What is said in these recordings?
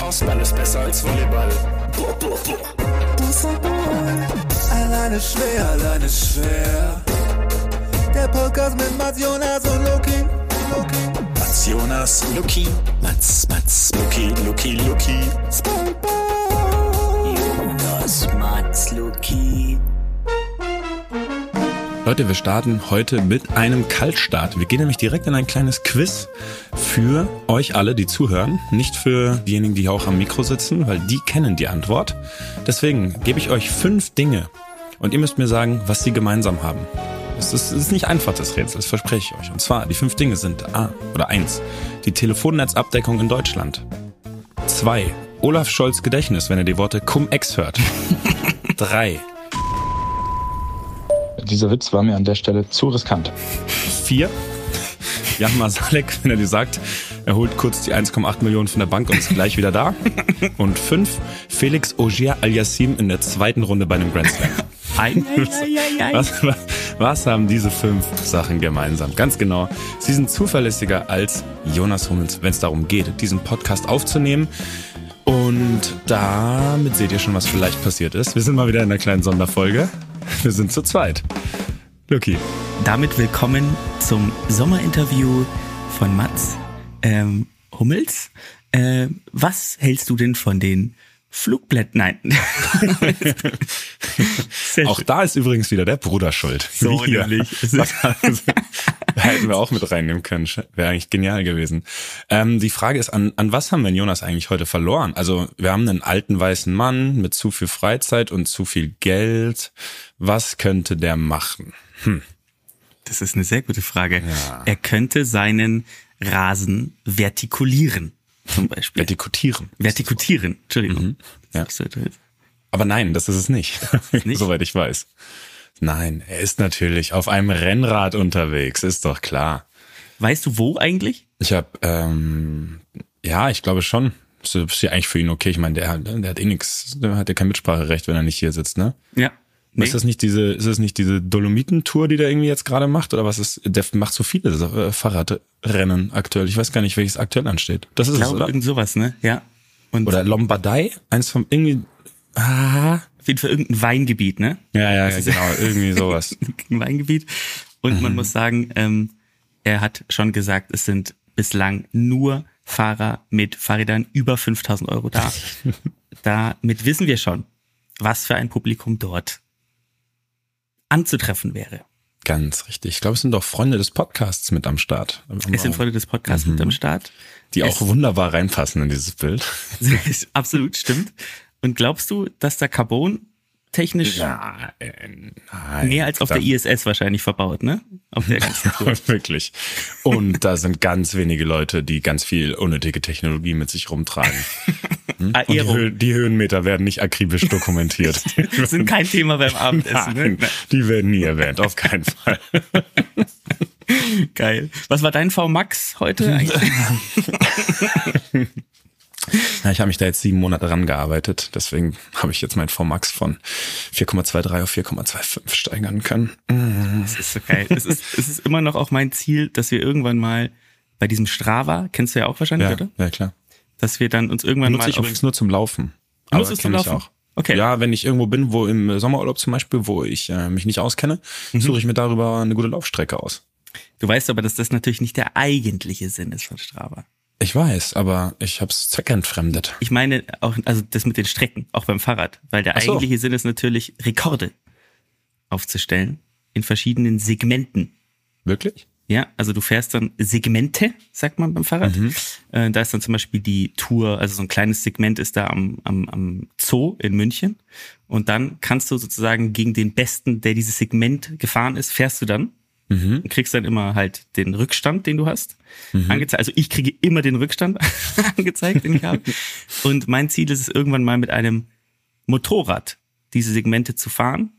Faustball ist besser als Volleyball. Boah, boah, boah. Alleine schwer, alleine schwer. Der Podcast mit Mats Jonas und Loki. Loki. Mats Jonas, Luki. Mats, Mats, Luki, Luki, Luki. Jonas, Mats, Luki. Leute, wir starten heute mit einem Kaltstart. Wir gehen nämlich direkt in ein kleines Quiz für euch alle, die zuhören. Nicht für diejenigen, die auch am Mikro sitzen, weil die kennen die Antwort. Deswegen gebe ich euch fünf Dinge und ihr müsst mir sagen, was sie gemeinsam haben. Es ist, es ist nicht einfach, das Rätsel, das verspreche ich euch. Und zwar, die fünf Dinge sind A oder eins: die Telefonnetzabdeckung in Deutschland. Zwei, Olaf Scholz Gedächtnis, wenn er die Worte Cum-Ex hört. Drei, Dieser Witz war mir an der Stelle zu riskant. Vier, Jan Masalek, wenn er dir sagt, er holt kurz die 1,8 Millionen von der Bank und ist gleich wieder da. Und fünf, Felix Auger Aliassim in der zweiten Runde bei einem Grand Slam. Was, was, was haben diese fünf Sachen gemeinsam? Ganz genau, sie sind zuverlässiger als Jonas Hummels, wenn es darum geht, diesen Podcast aufzunehmen. Und damit seht ihr schon, was vielleicht passiert ist. Wir sind mal wieder in einer kleinen Sonderfolge. Wir sind zu zweit. Lucky. Damit willkommen zum Sommerinterview von Mats ähm, Hummels. Äh, was hältst du denn von den Flugblättern? Nein. Auch schön. da ist übrigens wieder der Bruder schuld. So nämlich. Hätten wir auch mit reinnehmen können. Wäre eigentlich genial gewesen. Ähm, die Frage ist, an, an was haben wir in Jonas eigentlich heute verloren? Also wir haben einen alten weißen Mann mit zu viel Freizeit und zu viel Geld. Was könnte der machen? Das ist eine sehr gute Frage. Ja. Er könnte seinen Rasen vertikulieren, zum Beispiel. Vertikutieren. Vertikutieren, Entschuldigung. Mhm. Ja. Aber nein, das ist es nicht. Nicht? Soweit ich weiß. Nein, er ist natürlich auf einem Rennrad unterwegs, ist doch klar. Weißt du wo eigentlich? Ich habe, ähm, ja, ich glaube schon. Das ist ja eigentlich für ihn okay. Ich meine, der, der hat eh nix, der hat ja kein Mitspracherecht, wenn er nicht hier sitzt, ne? Ja. Nee. Ist das nicht diese, ist das nicht diese Dolomiten-Tour, die der irgendwie jetzt gerade macht? Oder was ist, der macht so viele äh, Fahrradrennen aktuell. Ich weiß gar nicht, welches aktuell ansteht. Das ist ich es, glaube, oder? irgend sowas, ne? Ja. Und Oder Lombardei? Eins vom, irgendwie, ah, auf jeden Fall irgendein Weingebiet, ne? ja, ja, ja genau, irgendwie sowas. Ein Weingebiet. Und Mhm. man muss sagen, ähm, er hat schon gesagt, es sind bislang nur Fahrer mit Fahrrädern über 5000 Euro da. Damit wissen wir schon, was für ein Publikum dort anzutreffen wäre. Ganz richtig. Ich glaube, es sind doch Freunde des Podcasts mit am Start. Es sind Freunde des Podcasts mit am Start. die es- auch wunderbar reinpassen in dieses Bild. Absolut, stimmt. Und glaubst du, dass da Carbon technisch Nein, nein. mehr als auf der ISS wahrscheinlich verbaut, ne? Auf der ganzen Tour. Wirklich. Und da sind ganz wenige Leute, die ganz viel unnötige Technologie mit sich rumtragen. Und die, Hö die Höhenmeter werden nicht akribisch dokumentiert. sind kein Thema beim Abendessen, ne? Nein, die werden nie erwähnt, auf keinen Fall. Geil. Was war dein V-Max heute eigentlich? Ja, ich habe mich da jetzt sieben Monate rangearbeitet, deswegen habe ich jetzt mein VMAX von 4,23 auf 4,25 steigern können. Das ist so geil. Es ist, es ist immer noch auch mein Ziel, dass wir irgendwann mal bei diesem Strava, kennst du ja auch wahrscheinlich, Ja, oder? ja klar. Dass wir dann uns irgendwann Nutze mal ich auf, übrigens nur zum Laufen. Nutzt es zum kenn ich Laufen? Okay. Ja, wenn ich irgendwo bin, wo im Sommerurlaub zum Beispiel, wo ich äh, mich nicht auskenne, Mhm. suche ich mir darüber eine gute Laufstrecke aus. Du weißt aber, dass das natürlich nicht der eigentliche Sinn ist von Strava. Ich weiß, aber ich habe es zweckentfremdet. Ich meine auch, also das mit den Strecken, auch beim Fahrrad, weil der so. eigentliche Sinn ist natürlich, Rekorde aufzustellen in verschiedenen Segmenten. Wirklich? Ja, also du fährst dann Segmente, sagt man beim Fahrrad. Mhm. Äh, da ist dann zum Beispiel die Tour, also so ein kleines Segment ist da am, am, am Zoo in München. Und dann kannst du sozusagen gegen den Besten, der dieses Segment gefahren ist, fährst du dann. Mhm. Und kriegst dann immer halt den Rückstand, den du hast, angezeigt. Also ich kriege immer den Rückstand angezeigt, den ich habe. Und mein Ziel ist es irgendwann mal mit einem Motorrad diese Segmente zu fahren,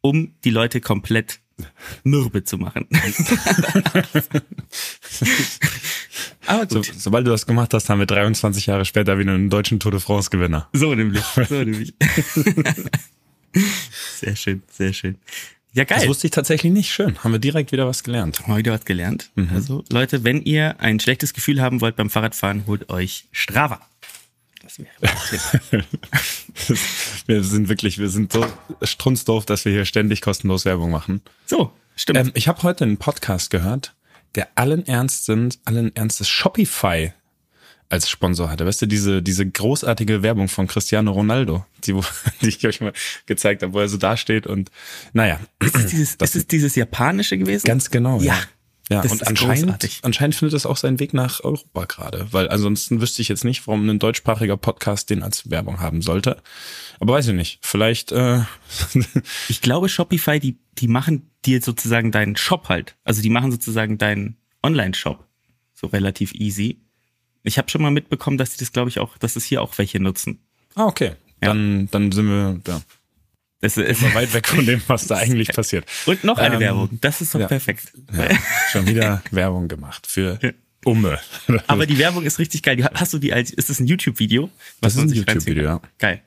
um die Leute komplett mürbe zu machen. Aber So, gut. sobald du das gemacht hast, haben wir 23 Jahre später wieder einen deutschen Tour de France Gewinner. So nämlich. So nämlich. sehr schön, sehr schön. Ja, Das geil. wusste ich tatsächlich nicht. Schön. Haben wir direkt wieder was gelernt. Haben wir wieder was gelernt. Mhm. Also, Leute, wenn ihr ein schlechtes Gefühl haben wollt beim Fahrradfahren, holt euch Strava. Das wäre wir sind wirklich, wir sind so strunzdoof, dass wir hier ständig kostenlos Werbung machen. So, stimmt. Ähm, ich habe heute einen Podcast gehört, der allen Ernstens, allen Ernstes Shopify als Sponsor hatte. Weißt du, diese, diese großartige Werbung von Cristiano Ronaldo, die, die ich euch mal gezeigt habe, wo er so dasteht und naja. ist, es dieses, ist es dieses japanische gewesen? Ganz genau. Ja. Ja, Das und anscheinend, großartig. anscheinend findet es auch seinen Weg nach Europa gerade, weil ansonsten wüsste ich jetzt nicht, warum ein deutschsprachiger Podcast den als Werbung haben sollte. Aber weiß ich nicht. Vielleicht, äh, Ich glaube, Shopify, die, die machen dir sozusagen deinen Shop halt. Also die machen sozusagen deinen Online-Shop so relativ easy. Ich habe schon mal mitbekommen, dass die das, glaube ich, auch, dass es hier auch welche nutzen. ah, okay. Ja. Dann, dann sind wir ja, Das ist, mal weit weg von dem, was da eigentlich passiert. und noch eine Ähm, Werbung. Das ist doch ja. perfekt. Ja, schon wieder Werbung gemacht für Umme. Aber die Werbung ist richtig geil. Hast du die als, ist das ein YouTube-Video? Das ist ein YouTube-Video, kann? Geil.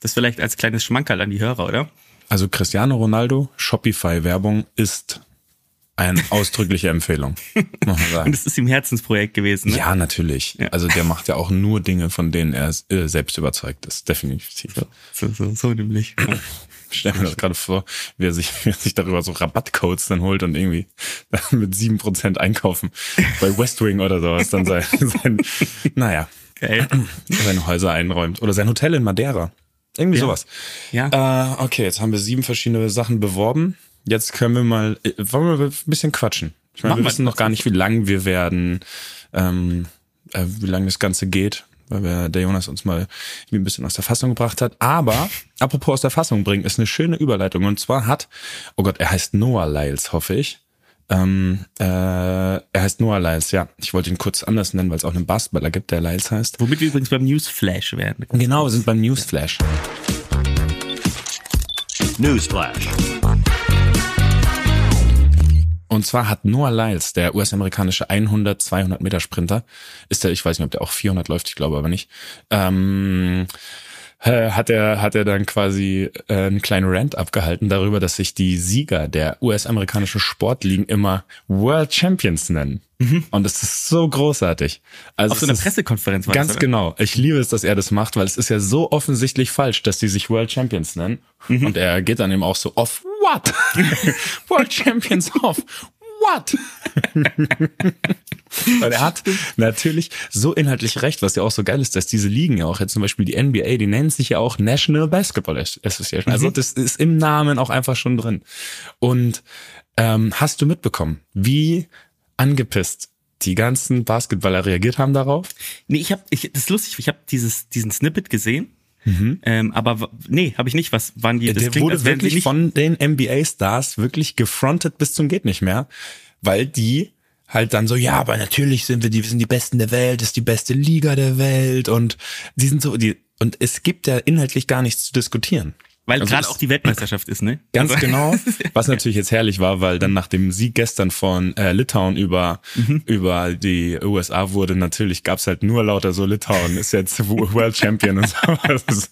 Das vielleicht als kleines Schmankerl an die Hörer, oder? Also Cristiano Ronaldo, Shopify-Werbung ist eine ausdrückliche Empfehlung, muss man Und das ist ihm Herzensprojekt gewesen. Ne? Ja, natürlich. Also der macht ja auch nur Dinge, von denen er äh, selbst überzeugt ist. Definitiv. So, so, so nämlich. Ich stell mir das gerade vor, wie er sich, wie er sich darüber so Rabattcodes dann holt und irgendwie mit sieben Prozent einkaufen bei Westwing oder sowas dann sein, sein naja, Geil. seine Häuser einräumt. Oder sein Hotel in Madeira. Irgendwie Ja. sowas. Ja. Äh, okay, jetzt haben wir sieben verschiedene Sachen beworben. Jetzt können wir mal, äh, wollen wir ein bisschen quatschen. Ich meine, wir wissen noch gar nicht, wie lang wir werden, ähm, äh, wie lange das Ganze geht, weil wir, der Jonas uns mal ein bisschen aus der Fassung gebracht hat. Aber, apropos aus der Fassung bringen, ist eine schöne Überleitung. Und zwar hat, oh Gott, er heißt Noah Lyles, hoffe ich. Ähm, äh, er heißt Noah Lyles, ja. Ich wollte ihn kurz anders nennen, weil es auch einen Basketballer gibt, der Lyles heißt. Womit wir übrigens beim Newsflash werden. Genau, wir sind beim Newsflash. Newsflash. Und zwar hat Noah Lyles, der US-amerikanische 100, 200 Meter Sprinter, ist der, ich weiß nicht, ob der auch 400 läuft, ich glaube aber nicht, ähm, äh, hat er hat er dann quasi äh, einen kleinen Rant abgehalten darüber, dass sich die Sieger der US-amerikanischen Sportligen immer World Champions nennen. Und das ist so großartig. Also Auf so einer Pressekonferenz war Ganz das, genau. Ich liebe es, dass er das macht, weil es ist ja so offensichtlich falsch, dass die sich World Champions nennen. Mhm. Und er geht dann eben auch so off what? World Champions off what? Weil er hat natürlich so inhaltlich recht, was ja auch so geil ist, dass diese Ligen ja auch jetzt zum Beispiel die NBA, die nennen sich ja auch National Basketball Association. Also das ist im Namen auch einfach schon drin. Und ähm, hast du mitbekommen, wie angepisst die ganzen Basketballer reagiert haben darauf? Nee, ich habe, ich, das ist lustig, ich habe dieses, diesen Snippet gesehen, ähm, aber nee, habe ich nicht. Was waren die? Das der klingt, wurde wirklich von den NBA-Stars wirklich gefrontet bis zum geht nicht mehr, weil die halt dann so, ja, aber natürlich sind wir die, wir sind die Besten der Welt, ist die beste Liga der Welt und die sind so, die, und es gibt ja inhaltlich gar nichts zu diskutieren. Weil also gerade auch die Weltmeisterschaft ist, ne? Ganz Also- genau. Was natürlich jetzt herrlich war, weil dann nach dem Sieg gestern von äh, Litauen über über die USA wurde, natürlich gab's halt nur lauter so Litauen ist jetzt World Champion und so. Ist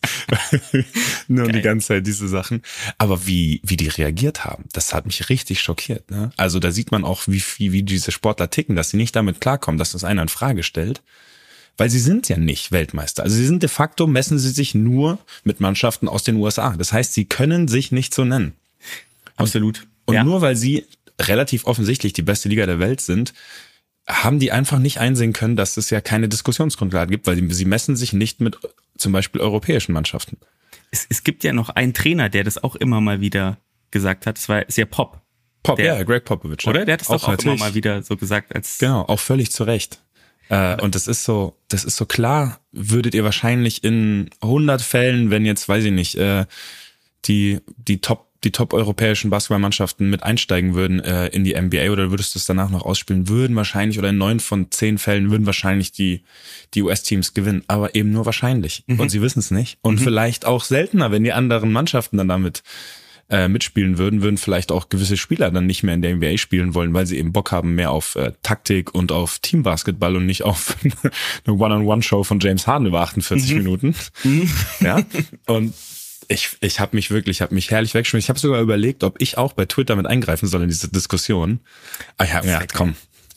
nur die Geil. ganze Zeit diese Sachen. Aber wie wie die reagiert haben, das hat mich richtig schockiert. Ne? Also da sieht man auch, wie wie, wie diese Sportler ticken, dass sie nicht damit klarkommen, dass das einer in Frage stellt. Weil sie sind ja nicht Weltmeister. Also sie sind de facto, messen sie sich nur mit Mannschaften aus den USA. Das heißt, sie können sich nicht so nennen. Absolut. Und ja. nur weil sie relativ offensichtlich die beste Liga der Welt sind, haben die einfach nicht einsehen können, dass es ja keine Diskussionsgrundlage gibt, weil sie, messen sich nicht mit zum Beispiel europäischen Mannschaften. es, es gibt ja noch einen Trainer, der das auch immer mal wieder gesagt hat. Das war sehr Pop, Pop, Der- ja, Greg Popovich. oder? Der hat es doch auch immer mal wieder so gesagt als Genau, auch völlig zu Recht. Äh, und das ist so, das ist so klar, würdet ihr wahrscheinlich in 100 Fällen, wenn jetzt, weiß ich nicht, äh, die, die Top, die top europäischen Basketballmannschaften mit einsteigen würden äh, in die NBA oder würdest du es danach noch ausspielen, würden wahrscheinlich oder in neun von zehn Fällen würden wahrscheinlich die, die US-Teams gewinnen, aber eben nur wahrscheinlich. Und sie wissen es nicht. Und vielleicht auch seltener, wenn die anderen Mannschaften dann damit äh, mitspielen würden, würden vielleicht auch gewisse Spieler dann nicht mehr in der NBA spielen wollen, weil sie eben Bock haben mehr auf äh, Taktik und auf Teambasketball und nicht auf eine One-on-One-Show von James Harden über 48 Minuten. Ja. Und ich, ich habe mich wirklich, ich habe mich herrlich weggeschmissen. Ich habe sogar überlegt, ob ich auch bei Twitter mit eingreifen soll in diese Diskussion. Aber ich habe mir gedacht, komm,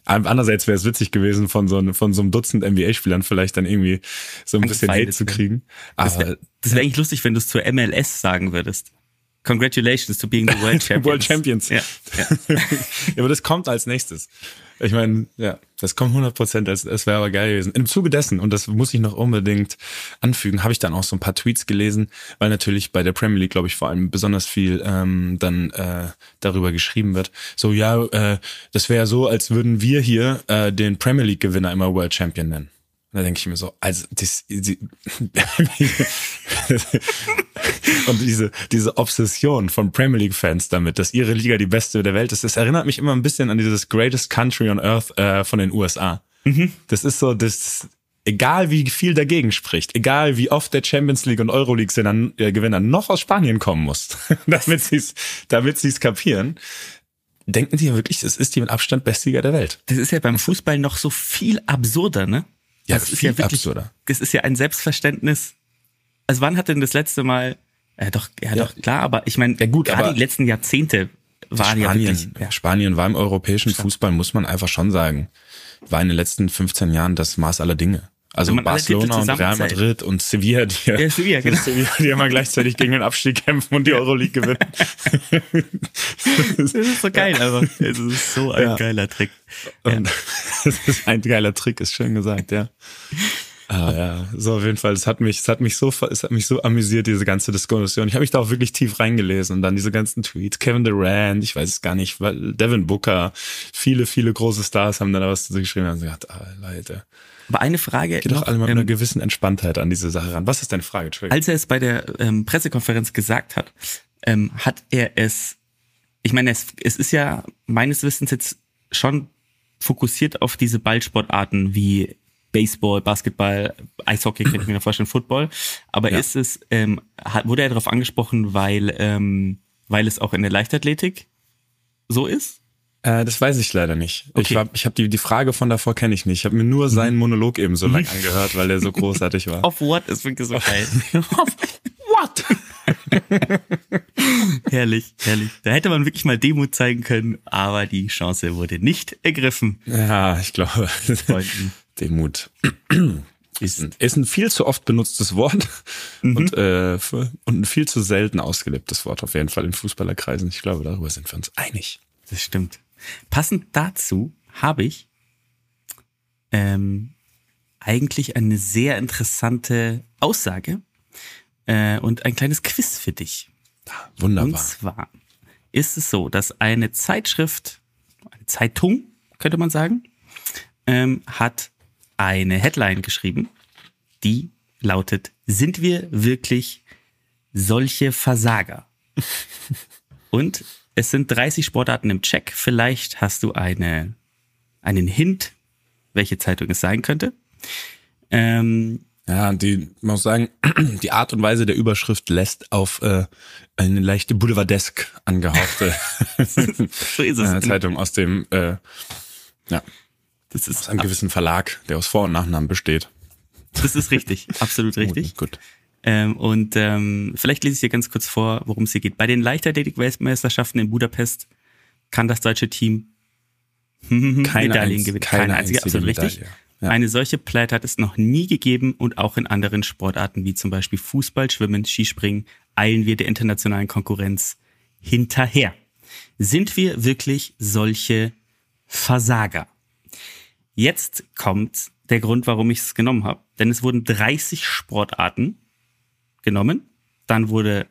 Andererseits wäre es witzig gewesen, von so, einem- von so einem Dutzend NBA-Spielern vielleicht dann irgendwie so ein bisschen Hate zu kriegen. Das Aber wäre wär eigentlich lustig, wenn du es zur MLS sagen würdest. Congratulations to being the World Champions. World Champions. Ja, ja. ja, aber das kommt als nächstes. Ich meine, ja, das kommt 100 Prozent. Das, das wäre aber geil gewesen. Im Zuge dessen, und das muss ich noch unbedingt anfügen, habe ich dann auch so ein paar Tweets gelesen, weil natürlich bei der Premier League, glaube ich, vor allem besonders viel ähm, dann äh, darüber geschrieben wird. So, ja, äh, das wäre so, als würden wir hier äh, den Premier League-Gewinner immer World Champion nennen. Da denke ich mir so, also das, die, und diese diese Obsession von Premier League Fans damit, dass ihre Liga die beste der Welt ist, das erinnert mich immer ein bisschen an dieses Greatest Country on Earth äh, von den USA. Das ist so, das egal wie viel dagegen spricht, egal wie oft der Champions League und Euroleague Gewinner äh, Gewinner noch aus Spanien kommen muss, damit sie es damit sie es kapieren. Denken die wirklich, das ist die mit Abstand beste Liga der Welt? Das ist ja beim Fußball noch so viel absurder, ne? Ja, das ist ja wirklich, absurder. Das ist ja ein Selbstverständnis. Also wann hat denn das letzte Mal, ja doch, ja, Ja. doch, klar, aber ich meine, Ja, gut, gerade die letzten Jahrzehnte waren ja Spanien, wirklich, ja, Spanien war im europäischen Fußball, muss man einfach schon sagen, war in den letzten 15 Jahren das Maß aller Dinge. Also Barcelona und Real. Madrid und Sevilla, die, Ja, Sevilla, genau. Sevilla, die immer gleichzeitig gegen den Abstieg kämpfen und die Euroleague gewinnen. das ist so geil, aber es ist so ein Ja. geiler Trick. Und das ist ein geiler Trick, ist schön gesagt, ja. Ah, ja, so auf jeden Fall. Es hat mich, es hat mich so, es hat mich so amüsiert, diese ganze Diskussion. Ich habe mich da auch wirklich tief reingelesen und dann diese ganzen Tweets. Kevin Durant, ich weiß es gar nicht, weil Devin Booker, viele, viele große Stars haben dann da was dazu geschrieben und haben gesagt, ah, Leute, Aber eine Frage geht doch alle mit einer ähm, gewissen Entspanntheit an diese Sache ran. Was ist deine Frage, Entschuldigung? als er es bei der ähm, Pressekonferenz gesagt hat, ähm, hat er es, ich meine, es, es ist ja meines Wissens jetzt schon fokussiert auf diese Ballsportarten wie Baseball, Basketball, Eishockey, könnte ich mir noch vorstellen, Football. Aber Ja. ist es, ähm, hat, wurde er darauf angesprochen, weil, ähm, weil es auch in der Leichtathletik so ist? Äh, das weiß ich leider nicht. Ich, Okay. war, ich habe die, die Frage von davor kenne ich nicht. Ich habe mir nur seinen Monolog eben so lang angehört, weil der so großartig war. Auf what ist wirklich so geil. what? herrlich, herrlich. Da hätte man wirklich mal Demut zeigen können, aber die Chance wurde nicht ergriffen. Ja, ich glaube. Freunden. Demut. Ist ein, ist ein viel zu oft benutztes Wort und, äh, für- und ein viel zu selten ausgelebtes Wort auf jeden Fall in Fußballerkreisen. Ich glaube, darüber sind wir uns einig. Das stimmt. Passend dazu habe ich ähm, eigentlich eine sehr interessante Aussage äh, und ein kleines Quiz für dich. Und Wunderbar. zwar ist es so, dass eine Zeitschrift, eine Zeitung, könnte man sagen, ähm, hat eine Headline geschrieben, die lautet, sind wir wirklich solche Versager? Und es sind 30 Sportarten im Check. Vielleicht hast du eine, einen Hint, welche Zeitung es sein könnte. Ähm, Ja, die man muss sagen, die Art und Weise der Überschrift lässt auf äh, eine leichte Boulevardesk angehauchte so ist es. äh, Zeitung aus dem äh, ja, Das ist, aus einem gewissen Verlag, der aus Vor- und Nachnamen besteht. das ist richtig, absolut richtig. Gut. Ähm, und ähm, vielleicht lese ich dir ganz kurz vor, worum es hier geht. Bei den Leichtathletik-Weltmeisterschaften in Budapest kann das deutsche Team Keine Medaillen gewinnen. keine Keine einzige, einzige absolut richtig. Ja. Eine solche Pleite hat es noch nie gegeben und auch in anderen Sportarten wie zum Beispiel Fußball, Schwimmen, Skispringen eilen wir der internationalen Konkurrenz hinterher. Sind wir wirklich solche Versager? Jetzt kommt der Grund, warum ich es genommen habe. Denn es wurden 30 Sportarten genommen. Dann wurde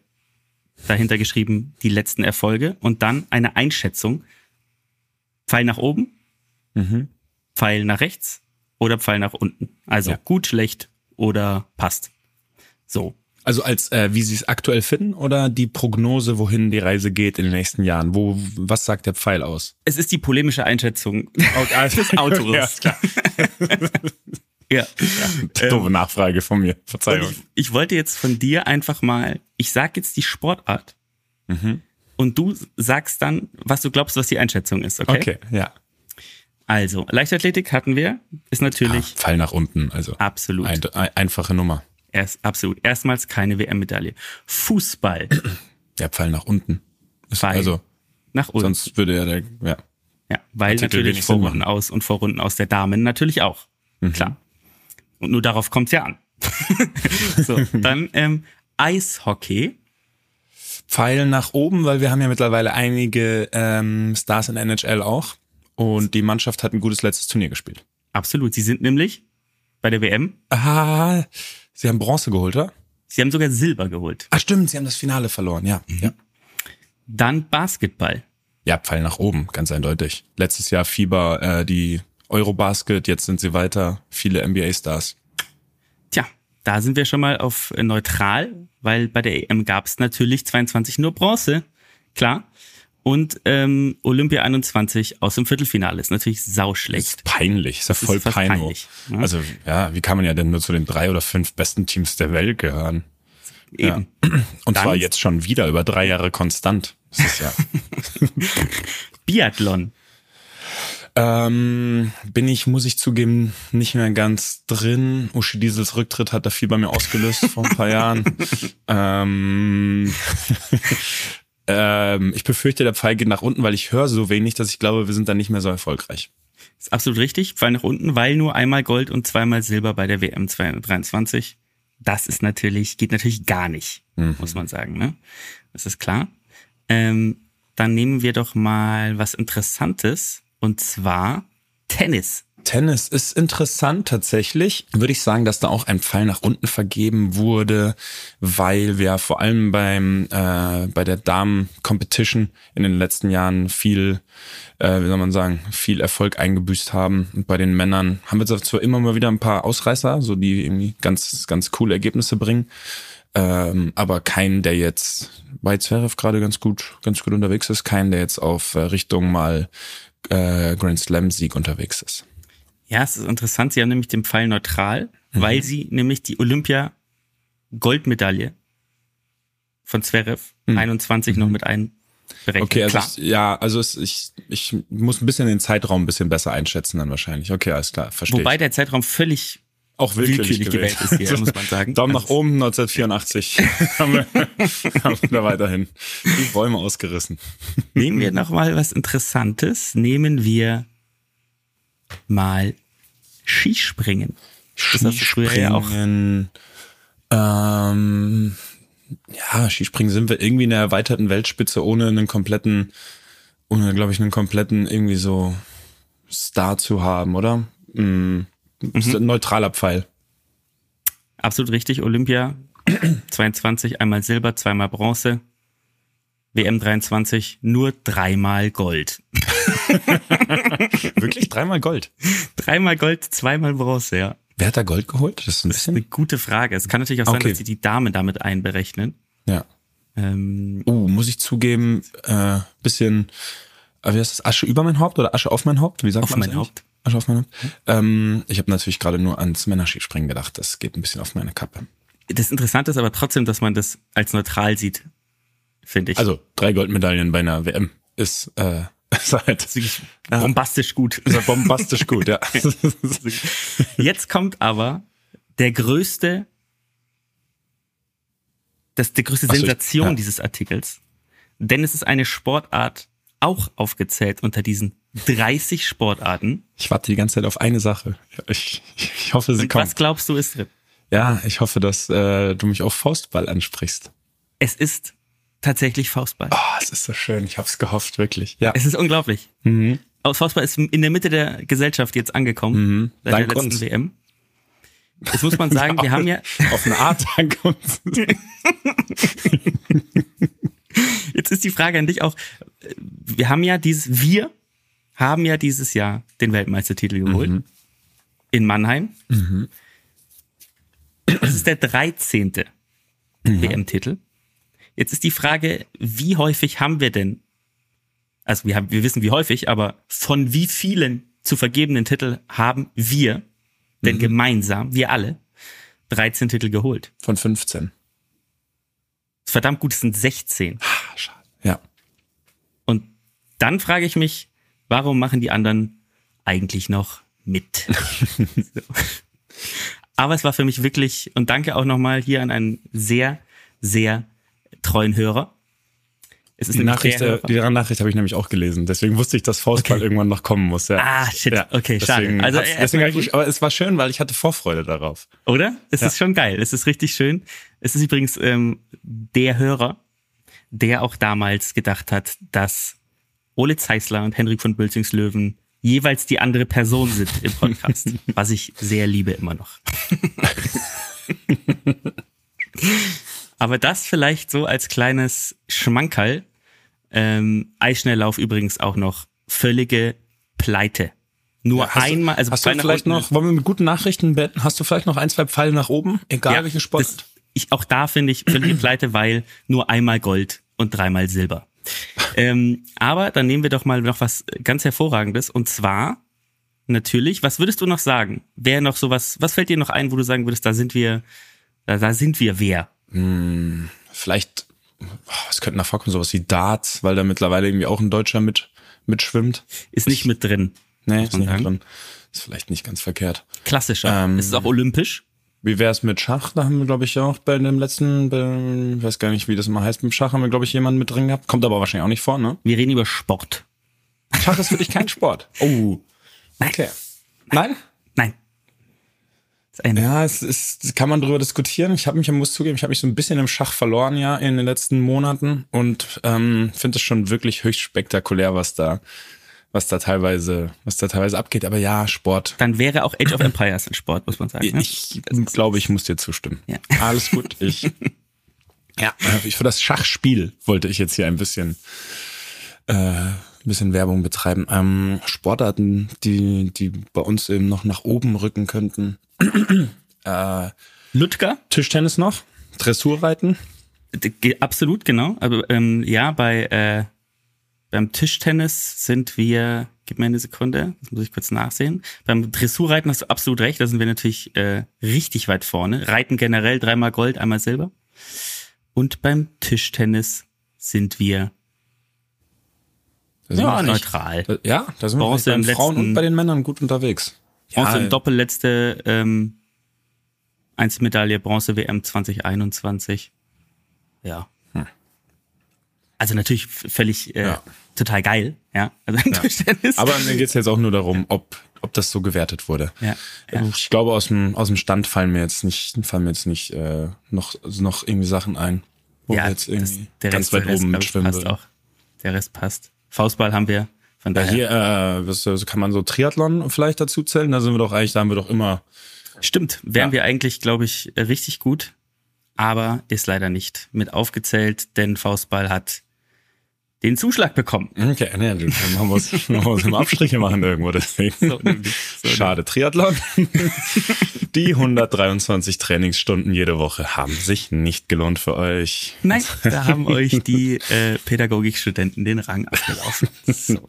dahinter geschrieben die letzten Erfolge und dann eine Einschätzung. Pfeil nach oben, Pfeil nach rechts oder Pfeil nach unten. Also Ja. gut, schlecht oder passt. So. Also als äh, wie Sie es aktuell finden oder die Prognose, wohin die Reise geht in den nächsten Jahren? Wo was sagt der Pfeil aus? Es ist die polemische Einschätzung des Autors. Ja, klar. ja. Doofe Nachfrage von mir. Verzeihung. ich, ich wollte jetzt von dir einfach mal, ich sag jetzt die Sportart und du sagst dann, was du glaubst, was die Einschätzung ist, okay? Okay, ja. Also, Leichtathletik hatten wir, ist natürlich Ah, Pfeil nach unten, also absolut. ein, ein, einfache Nummer. Erst, absolut. Erstmals keine WM-Medaille. Fußball Ja, Pfeil nach unten. Ist, Pfeil. also nach unten. sonst würde ja der ja. Ja, weil Artikel natürlich Vorrunden aus und Vorrunden aus der Damen natürlich auch. Mhm. Klar. Und nur darauf kommt's ja an. so, dann ähm, Eishockey. Pfeil nach oben, weil wir haben ja mittlerweile einige ähm, Stars in NHL auch. Und die Mannschaft hat ein gutes letztes Turnier gespielt. Absolut. Sie sind nämlich bei der WM. Ah, sie haben Bronze geholt, oder? Sie haben sogar Silber geholt. Ah, stimmt, sie haben das Finale verloren, ja. Ja, Dann Basketball. ja Pfeil nach oben, ganz eindeutig. Letztes Jahr Fieber, äh, die Eurobasket, jetzt sind sie weiter, viele NBA-Stars. Tja, da sind wir schon mal auf äh, neutral, weil bei der EM gab's natürlich 22 nur Bronze. Klar. Und ähm, Olympia 21 aus dem Viertelfinale ist natürlich sauschlecht. Peinlich, ist ja ist voll fast peinlich. ne? Also, ja, wie kann man ja denn nur zu den drei oder fünf besten Teams der Welt gehören? Eben. Und Dann- zwar jetzt schon wieder über drei Jahre konstant. Das ist ja. Biathlon. Ähm, bin ich, muss ich zugeben, nicht mehr ganz drin. Uschi Diesels Rücktritt hat da viel bei mir ausgelöst vor ein paar Jahren. Ähm, ähm, ich befürchte, der Pfeil geht nach unten, weil ich höre so wenig, dass ich glaube, wir sind dann nicht mehr so erfolgreich. Ist absolut richtig. Fall nach unten, weil nur einmal Gold und zweimal Silber bei der WM 2023. Das ist natürlich, geht natürlich gar nicht, muss man sagen. Ne? Das ist klar. Ähm, dann nehmen wir doch mal was Interessantes und zwar Tennis. Tennis ist interessant tatsächlich. Würde ich sagen, dass da auch ein Pfeil nach unten vergeben wurde, weil wir vor allem beim äh, bei der Damen Competition in den letzten Jahren viel, äh, wie soll man sagen, viel Erfolg eingebüßt haben. Und bei den Männern haben wir zwar immer mal wieder ein paar Ausreißer, so die irgendwie ganz ganz coole Ergebnisse bringen. Ähm, aber keinen, der jetzt bei Zverev gerade ganz gut, ganz gut unterwegs ist, keinen, der jetzt auf äh, Richtung mal äh, Grand Slam Sieg unterwegs ist. Ja, es ist interessant. Sie haben nämlich den Pfeil neutral, weil sie nämlich die Olympia Goldmedaille von Zverev 21 noch mit einberechnen. Okay, also ich, ja, also es, ich, ich muss ein bisschen den Zeitraum ein bisschen besser einschätzen dann wahrscheinlich. Okay, alles klar, verstehe. Wobei ich. der Zeitraum völlig auch willkürlich, willkürlich gewählt gewählt ist hier, muss man sagen. Daumen nach Also- oben, 1984 haben wir, haben wir da weiterhin die Bäume ausgerissen. Nehmen wir noch mal was Interessantes. Nehmen wir mal Skispringen. Früher ja auch. Skispringen, ähm, ja, Skispringen sind wir irgendwie in der erweiterten Weltspitze ohne einen kompletten, ohne, glaube ich, einen kompletten irgendwie so Star zu haben, oder? Mm, ist ein neutraler Pfeil. Absolut richtig. Olympia 22, einmal Silber, zweimal Bronze. WM 23, nur dreimal Gold. Wirklich dreimal Gold. Dreimal Gold, zweimal Bronze, ja. Wer hat da Gold geholt? Das ist ein Das ist eine gute Frage. Es kann natürlich auch sein, Okay. dass sie die Dame damit einberechnen. Ja. Ähm, Uh, muss ich zugeben, äh, bisschen, wie heißt das? Asche über mein Haupt oder Asche auf mein Haupt? Wie sagt Auf man das mein eigentlich? Haupt. Asche auf mein Haupt. Ähm, ich habe natürlich gerade nur ans Männerskispringen gedacht. Das geht ein bisschen auf meine Kappe. das Interessante ist aber trotzdem, dass man das als neutral sieht, finde ich. Also drei Goldmedaillen bei einer WM ist, äh, ist halt, Das bombastisch gut. ist halt bombastisch gut, ja. Jetzt kommt aber der größte, das die größte so, ich- Sensation ja. dieses Artikels. Denn es ist eine Sportart auch aufgezählt unter diesen 30 Sportarten. Ich warte die ganze Zeit auf eine Sache. Ich, ich hoffe, sie Und kommt. was glaubst du ist drin? Ja, ich hoffe, dass äh, du mich auf Faustball ansprichst. Es ist tatsächlich Faustball. Oh, es ist so schön. Ich hab's gehofft, wirklich. Ja. Es ist unglaublich. Mhm. Aus Faustball ist in der Mitte der Gesellschaft jetzt angekommen, Mhm. seit Dank der letzten uns. WM. Jetzt muss man sagen, wir haben ja, auf eine Art dank uns. jetzt ist die Frage an dich auch, wir haben ja dieses, wir haben ja dieses Jahr den Weltmeistertitel geholt. Mhm. In Mannheim. Das ist der 13. WM-Titel. Jetzt ist die Frage, wie häufig haben wir denn, also wir, haben, wir wissen wie häufig, aber von wie vielen zu vergebenen Titel haben wir denn gemeinsam, wir alle, 13 Titel geholt? Von 15. Verdammt gut, es sind 16. Ah, schade. Ja. Und dann frage ich mich, warum machen die anderen eigentlich noch mit? so. Aber es war für mich wirklich, und danke auch nochmal hier an einen sehr, sehr treuen Hörer. Es ist Die Nachricht, äh, die Nachricht habe ich nämlich auch gelesen. Deswegen wusste ich, dass Faustball Okay. irgendwann noch kommen muss. Ja. Ah, shit. Okay, schade. deswegen Also, hat's- äh, deswegen aber es war schön, weil ich hatte Vorfreude darauf. Oder? Es ist schon geil. Es ist richtig schön. Es ist übrigens ähm, der Hörer, der auch damals gedacht hat, dass Ole Zeisler und Henrik von Bülzingslöwen jeweils die andere Person sind im Podcast. was ich sehr liebe immer noch. Aber das vielleicht so als kleines Schmankerl. Ähm, Eisschnelllauf übrigens auch noch völlige Pleite. Nur du- einmal, also hast du vielleicht noch, wollen wir mit guten Nachrichten beenden? Hast du vielleicht noch ein, zwei Pfeile nach oben? Egal Ja, welchen Sport. das- Ich, auch da finde ich völlige Pleite, weil nur einmal Gold und dreimal Silber. Ähm, aber dann nehmen wir doch mal noch was ganz Hervorragendes und zwar natürlich, was würdest du noch sagen? Wer noch sowas, was fällt dir noch ein, wo du sagen würdest, da sind wir, da, da sind wir wer? Vielleicht, oh, es könnte nach vorkommen, sowas wie Darts, weil da mittlerweile irgendwie auch ein Deutscher mit, mitschwimmt. Ist nicht mit drin. Nee, ist nicht sagen. drin. Ist vielleicht nicht ganz verkehrt. Klassischer. Ähm, ist es auch olympisch? Wie wär's mit Schach? Da haben wir, glaube ich, auch bei dem letzten, bei, ich weiß gar nicht, wie das immer heißt, beim Schach haben wir, glaube ich, jemanden mit drin gehabt. Kommt aber wahrscheinlich auch nicht vor, ne? Wir reden über Sport. Schach ist für dich kein Sport. Oh. Okay. Nein? Nein. Das ist eine Ja, es ist, kann man drüber diskutieren. Ich habe mich, ich muss zugeben, ich habe mich so ein bisschen im Schach verloren, ja, in den letzten Monaten und ähm, finde es schon wirklich höchst spektakulär, was da, was da teilweise, was da teilweise abgeht. Aber ja, Sport. Dann wäre auch Age of Empires ein Sport, muss man sagen. ne? Ich glaube, ich muss dir zustimmen. Ja. Alles gut. Ich, ja, ich für das Schachspiel wollte ich jetzt hier ein bisschen, äh, bisschen Werbung betreiben. Ähm, Sportarten, die, die bei uns eben noch nach oben rücken könnten. äh, Lütger? Tischtennis noch, Dressurreiten. Absolut, genau. Aber ähm, ja, bei äh, beim Tischtennis sind wir, gib mir eine Sekunde, das muss ich kurz nachsehen. Beim Dressurreiten hast du absolut recht, da sind wir natürlich äh, richtig weit vorne. Reiten generell dreimal Gold, einmal Silber. Und beim Tischtennis sind wir Da ja, wir eigentlich- neutral. Da- Ja, da sind wir Bronze bei den Frauen letzten- und bei den Männern gut unterwegs. Bronze Ja, im Doppelletzte ähm, Einzelmedaille Bronze WM 2021. Ja. Also natürlich völlig äh, Ja. total geil, ja. Also Tischtennis. Aber mir geht's jetzt auch nur darum, ob, ob das so gewertet wurde. Ja, ja. Also Ich glaube, aus dem, aus dem Stand fallen mir jetzt nicht, fallen mir jetzt nicht äh, noch, noch irgendwie Sachen ein, wo wir jetzt irgendwie der ganz Rest, weit Rest, oben mitschwimmen passt würden. auch. Der Rest passt. Faustball haben wir. Von Ja, daher. hier, äh, was, was kann man so Triathlon vielleicht dazu zählen? Da sind wir doch eigentlich, da haben wir doch immer. Stimmt, wären Ja. wir eigentlich, glaube ich, äh, richtig gut. Aber ist leider nicht mit aufgezählt, denn Faustball hat den Zuschlag bekommen. Okay, ne, du, man muss, man muss immer Abstriche machen irgendwo, deswegen. So so Schade, Triathlon. Die 123 Trainingsstunden jede Woche haben sich nicht gelohnt für euch. Nein, da haben euch die äh, Pädagogikstudenten den Rang abgelaufen. So.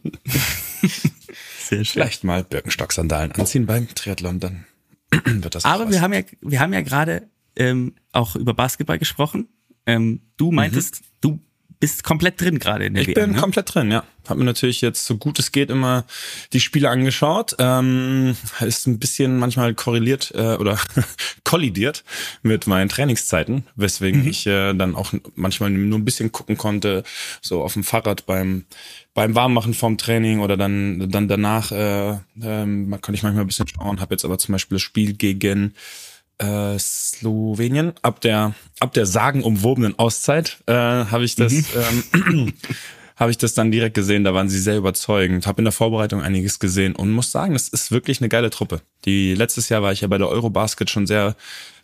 Sehr schön. Vielleicht mal Birkenstock-Sandalen anziehen beim Triathlon, dann wird das Aber wir haben ja, wir haben ja gerade ähm, auch über Basketball gesprochen. Ähm, du meintest, du bist komplett drin gerade in der Ich WM. bin ne? komplett drin, ja. Hab mir natürlich jetzt so gut es geht immer die Spiele angeschaut. Ähm, ist ein bisschen manchmal korreliert äh, oder kollidiert mit meinen Trainingszeiten, weswegen ich äh, dann auch manchmal nur ein bisschen gucken konnte, so auf dem Fahrrad beim beim Warmmachen vorm Training oder dann dann danach äh, ähm, konnte ich manchmal ein bisschen schauen. Habe jetzt aber zum Beispiel das Spiel gegen äh, Slowenien ab der ab der sagenumwobenen Auszeit äh, habe ich das ähm, habe ich das dann direkt gesehen. Da waren sie sehr überzeugend. Habe in der Vorbereitung einiges gesehen und muss sagen, es ist wirklich eine geile Truppe. Die letztes Jahr war ich ja bei der Eurobasket schon sehr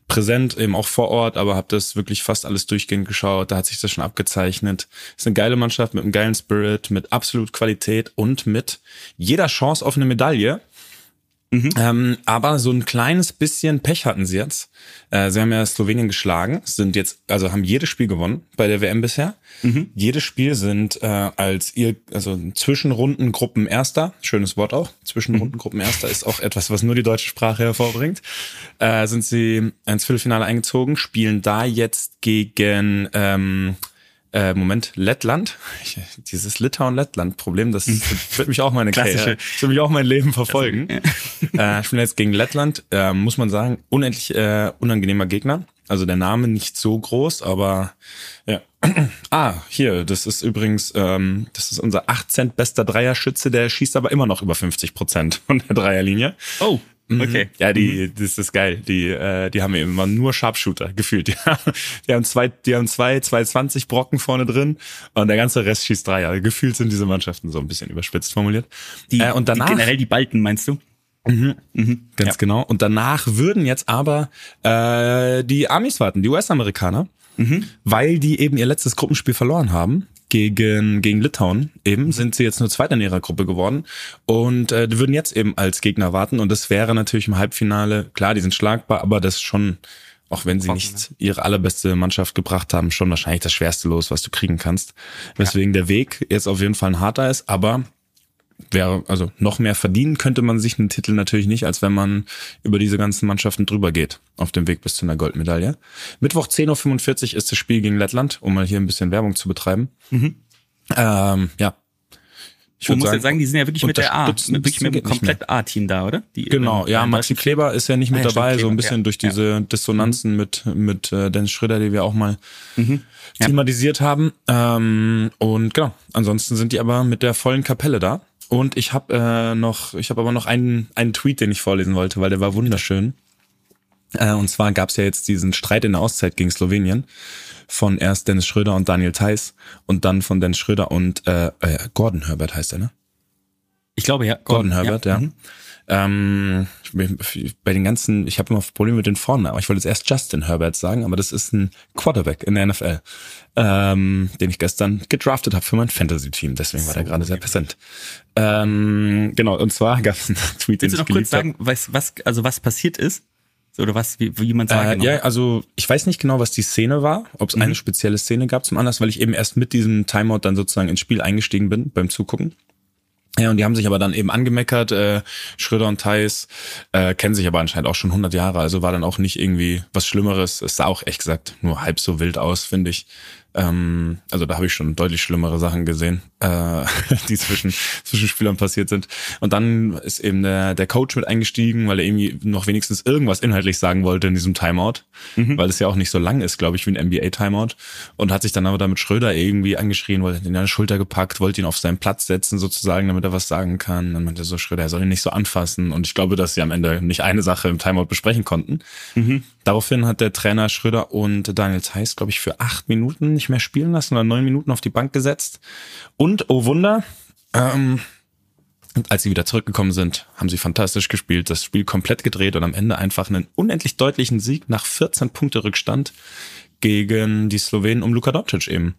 präsent, eben auch vor Ort, aber habe das wirklich fast alles durchgehend geschaut. Da hat sich das schon abgezeichnet. ist eine geile Mannschaft mit einem geilen Spirit, mit absolut Qualität und mit jeder Chance auf eine Medaille. Ähm, aber so ein kleines bisschen Pech hatten sie jetzt. Äh, sie haben ja Slowenien geschlagen, sind jetzt, also haben jedes Spiel gewonnen bei der WM bisher. Jedes Spiel sind äh, als ihr, also Zwischenrundengruppen Erster, schönes Wort auch. Zwischenrundengruppen Erster ist auch etwas, was nur die deutsche Sprache hervorbringt. Äh, sind sie ins Viertelfinale eingezogen, spielen da jetzt gegen ähm, äh, Moment, Lettland. Ich, dieses Litauen-Lettland-Problem, das wird mich auch meine Klassische. Das wird mich auch mein Leben verfolgen. äh, ich bin jetzt gegen Lettland, äh, muss man sagen, unendlich äh, unangenehmer Gegner. Also der Name nicht so groß, aber ja. Ah, hier, das ist übrigens, ähm, das ist unser 18. bester Dreierschütze, der schießt aber immer noch über 50 Prozent von der Dreierlinie. Oh, okay. Ja, die, das ist geil. Die, äh, die haben eben immer nur Sharpshooter gefühlt. Die, haben- die haben zwei, die haben zwei, zwei 20 Brocken vorne drin und der ganze Rest schießt Dreier. Gefühlt sind diese Mannschaften so ein bisschen überspitzt formuliert. Die, äh, und danach die, generell die Balken, meinst du? Ganz genau. Und danach würden jetzt aber äh, die Amis warten, die US-Amerikaner, weil die eben ihr letztes Gruppenspiel verloren haben. Gegen, gegen Litauen. Eben sind sie jetzt nur Zweiter in ihrer Gruppe geworden. Und äh, die würden jetzt eben als Gegner warten. Und das wäre natürlich im Halbfinale, klar, die sind schlagbar, aber das ist schon, auch wenn sie nicht ihre allerbeste Mannschaft gebracht haben, schon wahrscheinlich das schwerste Los, was du kriegen kannst. Weswegen der Weg jetzt auf jeden Fall ein harter ist, aber wäre, also noch mehr verdienen könnte man sich einen Titel natürlich nicht, als wenn man über diese ganzen Mannschaften drüber geht, auf dem Weg bis zu einer Goldmedaille. Mittwoch 10.45 Uhr ist das Spiel gegen Lettland, um mal hier ein bisschen Werbung zu betreiben. Ähm, ja. Ich muss ja sagen, die sind ja wirklich mit der A, wirklich mit dem komplett A-Team da, oder? Die, Genau, ähm, ja, Maxi Kleber ist ja nicht mit Ah ja, stimmt, dabei, so Kleber, ein bisschen ja, durch diese Dissonanzen mit, mit äh, Dennis Schröder, die wir auch mal thematisiert haben. Ähm, und genau, ansonsten sind die aber mit der vollen Kapelle da. Und ich habe äh, noch, ich habe aber noch einen, einen Tweet, den ich vorlesen wollte, weil der war wunderschön. Äh, und zwar gab es ja jetzt diesen Streit in der Auszeit gegen Slowenien von erst Dennis Schröder und Daniel Theiss und dann von Dennis Schröder und äh, äh, Gordon Herbert heißt er, ne? Ich glaube, ja. Gordon Herbert, ja. Mhm. Ähm, bei den ganzen, ich habe immer Probleme mit den Vornamen. Ich wollte jetzt erst Justin Herbert sagen, aber das ist ein Quarterback in der NFL, ähm, den ich gestern gedraftet habe für mein Fantasy-Team. Deswegen war der gerade sehr präsent. Ähm, genau, und zwar gab es einen Tweet, den Willst du ich noch kurz sagen, was, was, also was passiert ist? So, Oder was, wie, wie man Äh, sagen ja, also ich weiß nicht genau, was die Szene war, ob es eine spezielle Szene gab zum Anlass, weil ich eben erst mit diesem Timeout dann sozusagen ins Spiel eingestiegen bin beim Zugucken. Ja, und die haben sich aber dann eben angemeckert, äh, Schröder und Theis äh, kennen sich aber anscheinend auch schon 100 Jahre, also war dann auch nicht irgendwie was Schlimmeres. Es sah auch echt gesagt nur halb so wild aus, finde ich. Ähm, also da habe ich schon deutlich schlimmere Sachen gesehen, äh, die zwischen, zwischen Spielern passiert sind. Und dann ist eben der, der Coach mit eingestiegen, weil er irgendwie noch wenigstens irgendwas inhaltlich sagen wollte in diesem Timeout, weil es ja auch nicht so lang ist, glaube ich, wie ein NBA-Timeout. Und hat sich dann aber damit Schröder irgendwie angeschrien, wollte ihn an die Schulter gepackt, wollte ihn auf seinen Platz setzen sozusagen, damit er was sagen kann. Dann meinte so Schröder, er soll ihn nicht so anfassen. Und ich glaube, dass sie am Ende nicht eine Sache im Timeout besprechen konnten. Daraufhin hat der Trainer Schröder und Daniel Theiss, glaube ich, für acht Minuten nicht mehr spielen lassen oder neun Minuten auf die Bank gesetzt. Und, oh Wunder, ähm, und als sie wieder zurückgekommen sind, haben sie fantastisch gespielt, das Spiel komplett gedreht und am Ende einfach einen unendlich deutlichen Sieg nach 14 Punkte Rückstand gegen die Slowenen um Luka Doncic eben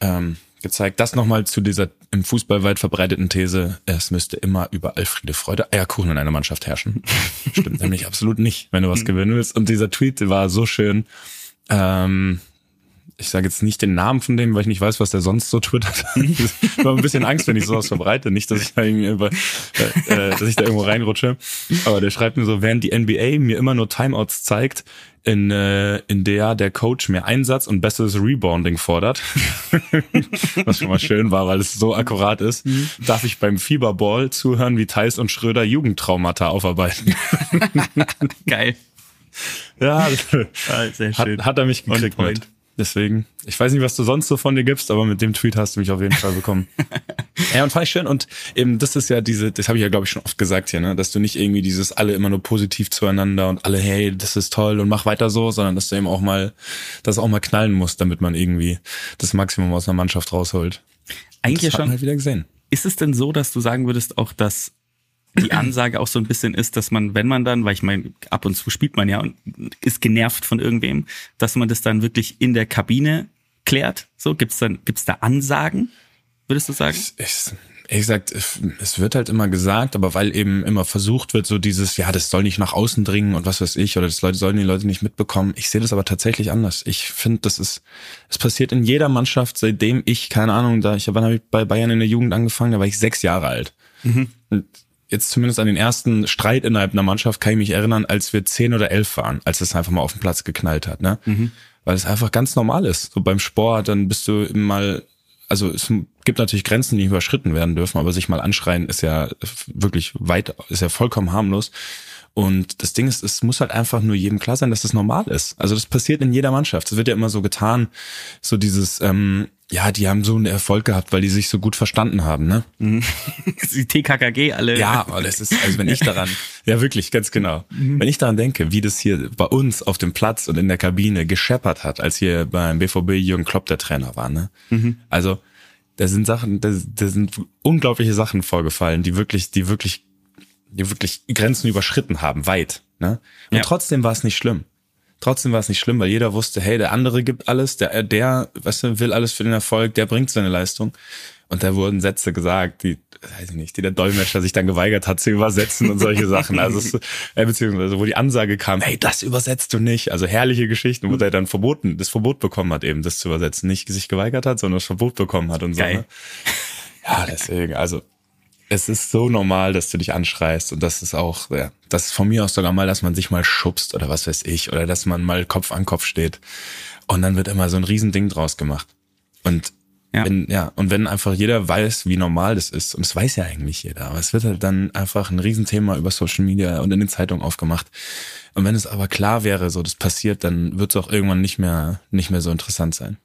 ähm, gezeigt. Das nochmal zu dieser im Fußball weit verbreiteten These, es müsste immer überall Friede, Freude, Eierkuchen in einer Mannschaft herrschen. Stimmt nämlich absolut nicht, wenn du was gewinnen willst. Und dieser Tweet war so schön. Ähm, ich sage jetzt nicht den Namen von dem, weil ich nicht weiß, was der sonst so twittert. ich habe ein bisschen Angst, wenn ich sowas verbreite. Nicht, dass ich da irgendwie äh, äh, dass ich da irgendwo reinrutsche. Aber der schreibt mir so, während die NBA mir immer nur Timeouts zeigt, in, äh, in der der Coach mehr Einsatz und besseres Rebounding fordert, was schon mal schön war, weil es so akkurat ist, darf ich beim Fieberball zuhören, wie Thais und Schröder Jugendtraumata aufarbeiten. Geil. ja, das, Ah, sehr hat, schön. hat er mich gekriegt mit. Deswegen, ich weiß nicht, was du sonst so von dir gibst, aber mit dem Tweet hast du mich auf jeden Fall bekommen. ja, und fand ich schön. Und eben, das ist ja diese, das habe ich ja, glaube ich, schon oft gesagt hier, ne, dass du nicht irgendwie dieses alle immer nur positiv zueinander und alle, hey, das ist toll und mach weiter so, sondern dass du eben auch mal, dass es auch mal knallen muss, damit man irgendwie das Maximum aus einer Mannschaft rausholt. Eigentlich ja das schon. halt wieder gesehen. Ist es denn so, dass du sagen würdest auch, dass die Ansage auch so ein bisschen ist, dass man, wenn man dann, weil ich meine, ab und zu spielt man ja und ist genervt von irgendwem, dass man das dann wirklich in der Kabine klärt? So, gibt's dann, gibt's da Ansagen? Würdest du sagen? ich, ehrlich gesagt, es wird halt immer gesagt, aber weil eben immer versucht wird, so dieses, ja, das soll nicht nach außen dringen und was weiß ich, oder das Leute sollen die Leute nicht mitbekommen. Ich sehe das aber tatsächlich anders. Ich finde, das ist, es passiert in jeder Mannschaft, seitdem ich, keine Ahnung, da, ich wann habe ich bei Bayern in der Jugend angefangen, da war ich sechs Jahre alt. Und jetzt zumindest an den ersten Streit innerhalb einer Mannschaft kann ich mich erinnern, als wir zehn oder elf waren, als es einfach mal auf den Platz geknallt hat, ne? weil es einfach ganz normal ist. So beim Sport, dann bist du mal, also es gibt natürlich Grenzen, die überschritten werden dürfen, aber sich mal anschreien ist ja wirklich weit, ist ja vollkommen harmlos. Und das Ding ist, es muss halt einfach nur jedem klar sein, dass das normal ist. Also das passiert in jeder Mannschaft. Es wird ja immer so getan, so dieses, ähm, ja, die haben so einen Erfolg gehabt, weil die sich so gut verstanden haben, ne? Die TKKG alle. Ja, aber das ist, also wenn ich daran, ja wirklich, ganz genau. Wenn ich daran denke, wie das hier bei uns auf dem Platz und in der Kabine gescheppert hat, als hier beim BVB Jürgen Klopp der Trainer war, ne? Also, da sind Sachen, da, da sind unglaubliche Sachen vorgefallen, die wirklich, die wirklich, die wirklich Grenzen überschritten haben, weit, ne? Und Ja. trotzdem war es nicht schlimm. Trotzdem war es nicht schlimm, weil jeder wusste, hey, der andere gibt alles, der, der, weißt du, will alles für den Erfolg, der bringt seine Leistung. Und da wurden Sätze gesagt, die, weiß ich nicht, die der Dolmetscher sich dann geweigert hat zu übersetzen und solche Sachen. Also, es, äh, beziehungsweise, wo die Ansage kam, hey, das übersetzt du nicht. Also herrliche Geschichten, wo der dann verboten, das Verbot bekommen hat, eben das zu übersetzen. Nicht sich geweigert hat, sondern das Verbot bekommen hat und so. Ne? Ja, deswegen, also es ist so normal, dass du dich anschreist und das ist auch, ja, das ist von mir aus sogar mal, dass man sich mal schubst oder was weiß ich oder dass man mal Kopf an Kopf steht und dann wird immer so ein Riesending draus gemacht und Ja. wenn, ja, und wenn einfach jeder weiß, wie normal das ist, und es weiß ja eigentlich jeder, aber es wird halt dann einfach ein Riesenthema über Social Media und in den Zeitungen aufgemacht. Und wenn es aber klar wäre, so das passiert, dann wird es auch irgendwann nicht mehr, nicht mehr so interessant sein.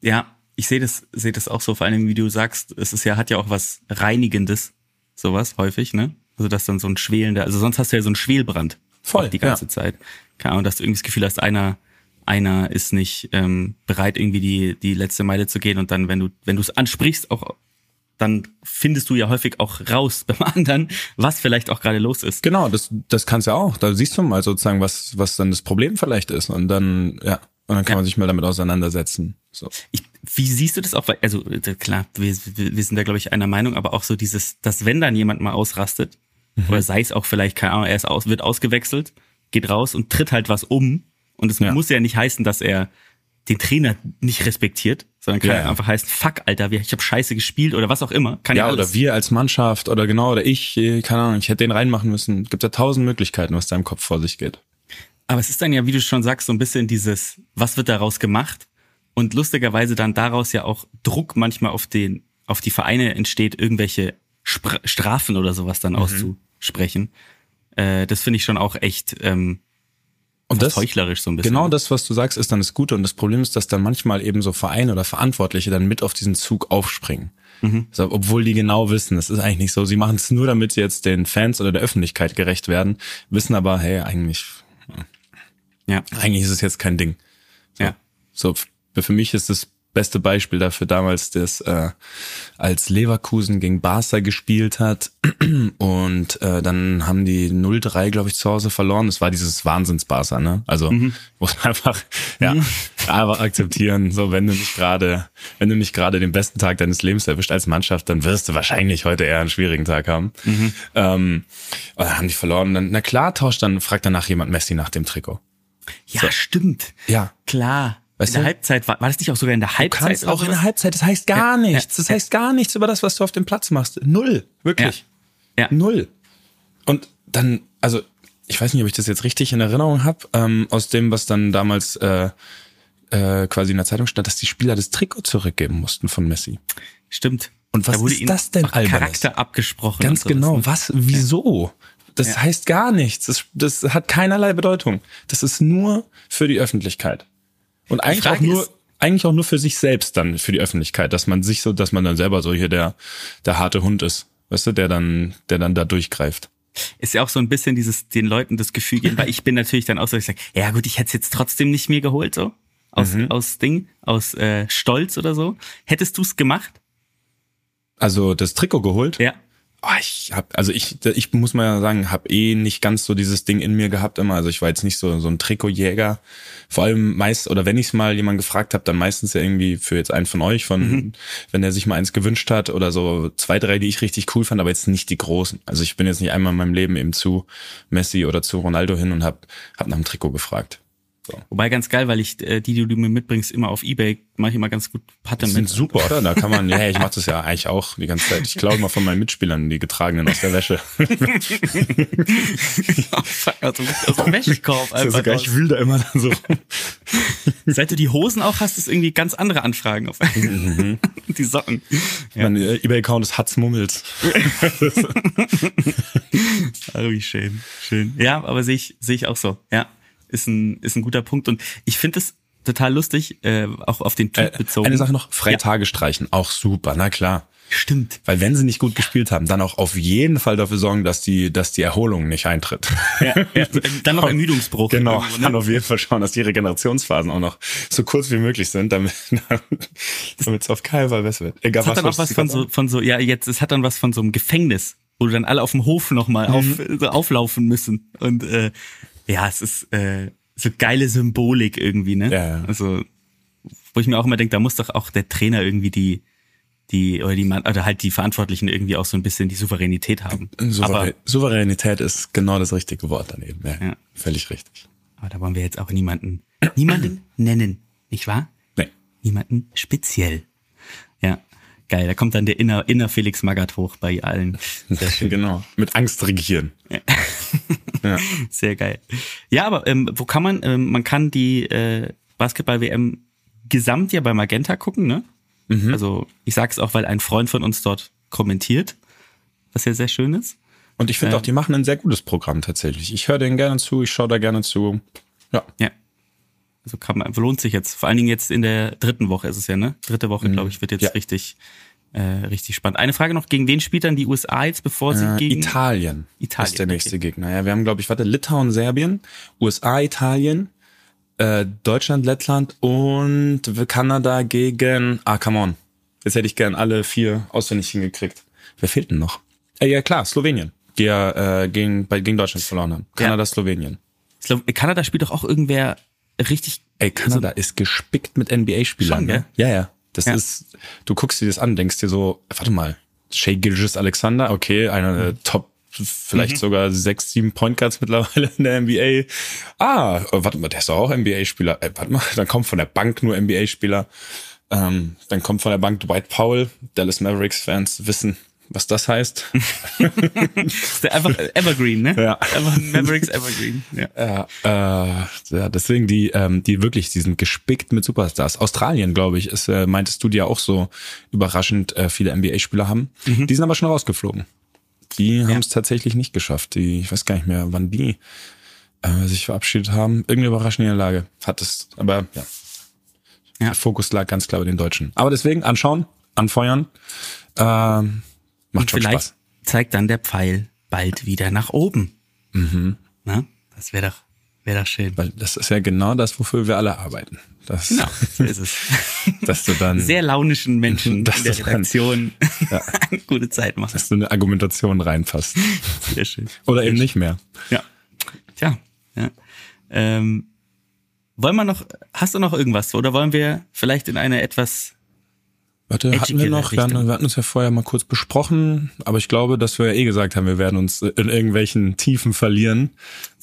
Ja, ich sehe das, sehe das auch so, vor allem wie du sagst, es ist ja, hat ja auch was Reinigendes, sowas häufig, ne? Also dass dann so ein schwelender, also sonst hast du ja so einen Schwelbrand. Voll, Die ganze ja. Zeit. Keine Ahnung, dass du irgendwie das Gefühl hast, einer, einer ist nicht ähm, bereit, irgendwie die, die letzte Meile zu gehen und dann, wenn du, wenn du es ansprichst, auch dann findest du ja häufig auch raus beim anderen, was vielleicht auch gerade los ist. Genau, das, das kannst du auch. Da siehst du mal sozusagen, was, was dann das Problem vielleicht ist. Und dann, ja, und dann kann Ja. man sich mal damit auseinandersetzen. So. Ich, wie siehst du das auch? Also äh, klar, wir, wir sind da glaube ich einer Meinung, aber auch so dieses, dass wenn dann jemand mal ausrastet oder sei es auch vielleicht keine Ahnung, er ist aus, wird ausgewechselt, geht raus und tritt halt was um und es Ja. muss ja nicht heißen, dass er den Trainer nicht respektiert, sondern kann Ja, einfach heißen, fuck, Alter, ich habe scheiße gespielt oder was auch immer. Kann ja, oder wir als Mannschaft oder genau, oder ich, eh, keine Ahnung, ich hätte den reinmachen müssen. Gibt ja tausend Möglichkeiten, was da im Kopf vor sich geht. Aber es ist dann ja, wie du schon sagst, so ein bisschen dieses, was wird daraus gemacht? Und lustigerweise dann daraus ja auch Druck manchmal auf den, auf die Vereine entsteht, irgendwelche Spr Strafen oder sowas dann auszusprechen. Äh, das finde ich schon auch echt ähm, Und fast heuchlerisch so ein bisschen. Genau das, was du sagst, ist dann das Gute. Und das Problem ist, dass dann manchmal eben so Vereine oder Verantwortliche dann mit auf diesen Zug aufspringen. So, obwohl die genau wissen, es ist eigentlich nicht so. Sie machen es nur, damit sie jetzt den Fans oder der Öffentlichkeit gerecht werden, wissen aber, hey, eigentlich, Ja, eigentlich ist es jetzt kein Ding. ja. So, für mich ist das beste Beispiel dafür damals, das äh, als Leverkusen gegen Barca gespielt hat und äh, dann haben die 0-3, glaube ich, zu Hause verloren. Das war dieses Wahnsinns-Barca, ne? Also muss man einfach, ja, einfach akzeptieren. So, wenn du nicht gerade, wenn du nicht gerade den besten Tag deines Lebens erwischt als Mannschaft, dann wirst du wahrscheinlich heute eher einen schwierigen Tag haben. Ähm, und dann haben die verloren. Dann, na klar, tauscht dann, fragt danach jemand Messi nach dem Trikot. Ja, stimmt. Ja. Klar. Weißt in der du? Halbzeit, war, war das nicht auch sogar in der Du Halbzeit? kannst oder auch in der Halbzeit, das heißt gar Ja, nichts. ja, Das heißt gar nichts über das, was du auf dem Platz machst. Null. Wirklich. Ja. Null. Und dann, also, ich weiß nicht, ob ich das jetzt richtig in Erinnerung habe, ähm, aus dem, was dann damals äh, äh, quasi in der Zeitung stand, dass die Spieler das Trikot zurückgeben mussten von Messi. Stimmt. Und was Da wurde ist ihnen das denn Albernes? Charakter abgesprochen. Ganz genau. ne? Was? Wieso? Das Ja. heißt gar nichts. Das, das hat keinerlei Bedeutung. Das ist nur für die Öffentlichkeit. Und eigentlich auch nur, eigentlich auch nur für sich selbst dann für die Öffentlichkeit, dass man sich so, dass man dann selber so hier der, der harte Hund ist. Weißt du, der dann, der dann da durchgreift. ist ja auch so ein bisschen dieses den Leuten das Gefühl geben, weil ich bin natürlich dann auch so, ich sage, ja gut, ich hätte es jetzt trotzdem nicht mir geholt, so aus Mhm. aus Ding, aus äh, Stolz oder so. Hättest du es gemacht? Also das Trikot geholt. Ja. Oh, ich hab, also ich, ich muss mal sagen, habe eh nicht ganz so dieses Ding in mir gehabt immer. Also ich war jetzt nicht so so ein Trikotjäger. Vor allem meist oder wenn ich mal jemand gefragt habe, dann meistens ja irgendwie für jetzt einen von euch, von wenn er sich mal eins gewünscht hat oder so zwei drei, die ich richtig cool fand, aber jetzt nicht die großen. Also ich bin jetzt nicht einmal in meinem Leben eben zu Messi oder zu Ronaldo hin und hab hab nach dem Trikot gefragt. Wobei ganz geil, weil ich äh, die, die du mir mitbringst, immer auf Ebay mache ich immer ganz gut Patte mit. super, oder? Da kann man, ja, ich mache das ja eigentlich auch die ganze Zeit. Ich klaue mal von meinen Mitspielern die getragenen aus der Wäsche. Fuck, also aus dem Wäschekorb einfach sogar, ich wühl da immer dann so. Seit du die Hosen auch hast, ist irgendwie ganz andere Anfragen auf Mhm. die Socken. Mein äh, eBay-Account ist Hatz Mummels. Oh, wie schön, schön. Ja, aber sehe ich, sehe ich auch so. Ja, ist ein, ist ein guter Punkt. Und ich finde es total lustig, äh, auch auf den Typ Äh, bezogen. eine Sache noch, Freitage streichen, auch super, na klar. Stimmt. Weil wenn sie nicht gut gespielt haben, dann auch auf jeden Fall dafür sorgen, dass die, dass die Erholung nicht eintritt. Ja, ja. Dann noch Ermüdungsbruch. Genau, irgendwo, ne? dann auf jeden Fall schauen, dass die Regenerationsphasen auch noch so kurz wie möglich sind, damit damit es auf keinen Fall besser wird. Egal Es hat dann auch was von so, von so, ja, jetzt, es hat dann was von so einem Gefängnis, wo dann alle auf dem Hof nochmal auf, Mhm. so auflaufen müssen. Und äh, ja, es ist äh, so geile Symbolik irgendwie, ne? Ja, ja. Also, wo ich mir auch immer denke, da muss doch auch der Trainer irgendwie die, die, oder die Mann, oder halt die Verantwortlichen irgendwie auch so ein bisschen die Souveränität haben. Souverä Aber, Souveränität ist genau das richtige Wort daneben. Ja, Ja. Völlig richtig. aber da wollen wir jetzt auch niemanden, niemanden nennen, nicht wahr? Nee. Niemanden speziell. Ja, geil. Da kommt dann der inner, inner Felix Magath hoch bei allen. Sehr schön. Genau. Mit Angst regieren. ja. Sehr geil. Ja, aber ähm, wo kann man, ähm, man kann die äh, Basketball-WM gesamt ja bei Magenta gucken, ne? Mhm. Also ich sag's auch, weil ein Freund von uns dort kommentiert, was ja sehr schön ist. Und ich finde Ja. auch, die machen ein sehr gutes Programm tatsächlich. Ich höre denen gerne zu, ich schaue da gerne zu. Ja. Ja. Also kann man, lohnt sich jetzt. Vor allen Dingen jetzt in der dritten Woche ist es ja, ne? Dritte Woche, glaube ich, wird jetzt Mhm. Ja. richtig, äh, richtig spannend. Eine Frage noch, gegen wen spielt dann die USA jetzt, bevor sie Äh, gegen Italien, Italien, ist der nächste okay. Gegner. Ja, wir haben, glaube ich, warte, Litauen, Serbien, USA, Italien, äh, Deutschland, Lettland und Kanada gegen, ah, come on. Jetzt hätte ich gern alle vier auswendig hingekriegt. Wer fehlt denn noch? Äh, ja, klar, Slowenien. Die ja äh, gegen, bei, gegen Deutschland verloren haben. Kanada, Slowenien. Slo Kanada spielt doch auch irgendwer richtig. Ey, Kanada ist gespickt mit NBA-Spielern. Ne? Ja, ja. Das Ja. ist, du guckst dir das an, denkst dir so, warte mal, Shea Gilgis Alexander, okay, einer der Top, vielleicht sogar sechs, sieben Point Guards mittlerweile in der NBA. Ah, äh, warte mal, der ist doch auch NBA-Spieler. Äh, warte mal, dann kommt von der Bank nur NBA-Spieler. Ähm, dann kommt von der Bank Dwight Powell. Dallas Mavericks-Fans wissen, was das heißt. Ist der einfach Evergreen, ne? Ja. Einfach Mavericks Evergreen. Ja. Ja, äh, ja, deswegen die, ähm, die wirklich, die sind gespickt mit Superstars. Australien, glaube ich, ist, äh, meintest du, die ja auch so überraschend äh, viele NBA-Spieler haben. Die sind aber schon rausgeflogen. Die haben es tatsächlich nicht geschafft. Die, ich weiß gar nicht mehr, wann die äh, sich verabschiedet haben. Irgendeine überraschende Lage hat es, aber ja. Ja. Der Fokus lag ganz klar bei den Deutschen. Aber deswegen anschauen, anfeuern. Ähm, macht schon Vielleicht Spaß. zeigt dann der Pfeil bald wieder nach oben. Mhm. Na, das wäre doch, wäre doch schön. Weil das ist ja genau das, wofür wir alle arbeiten. Das, Genau, so ist es. dass du dann Sehr launischen Menschen Das in der ist dann- Redaktion eine gute Zeit machen. dass du eine Argumentation reinpasst. Sehr schön. Oder eben nicht mehr. Ja. Tja, ja. Ähm, wollen wir noch, hast du noch irgendwas oder wollen wir vielleicht in eine etwas, Warte, hatten wir noch, wir hatten, wir hatten uns ja vorher mal kurz besprochen, aber ich glaube, dass wir ja eh gesagt haben, wir werden uns in irgendwelchen Tiefen verlieren.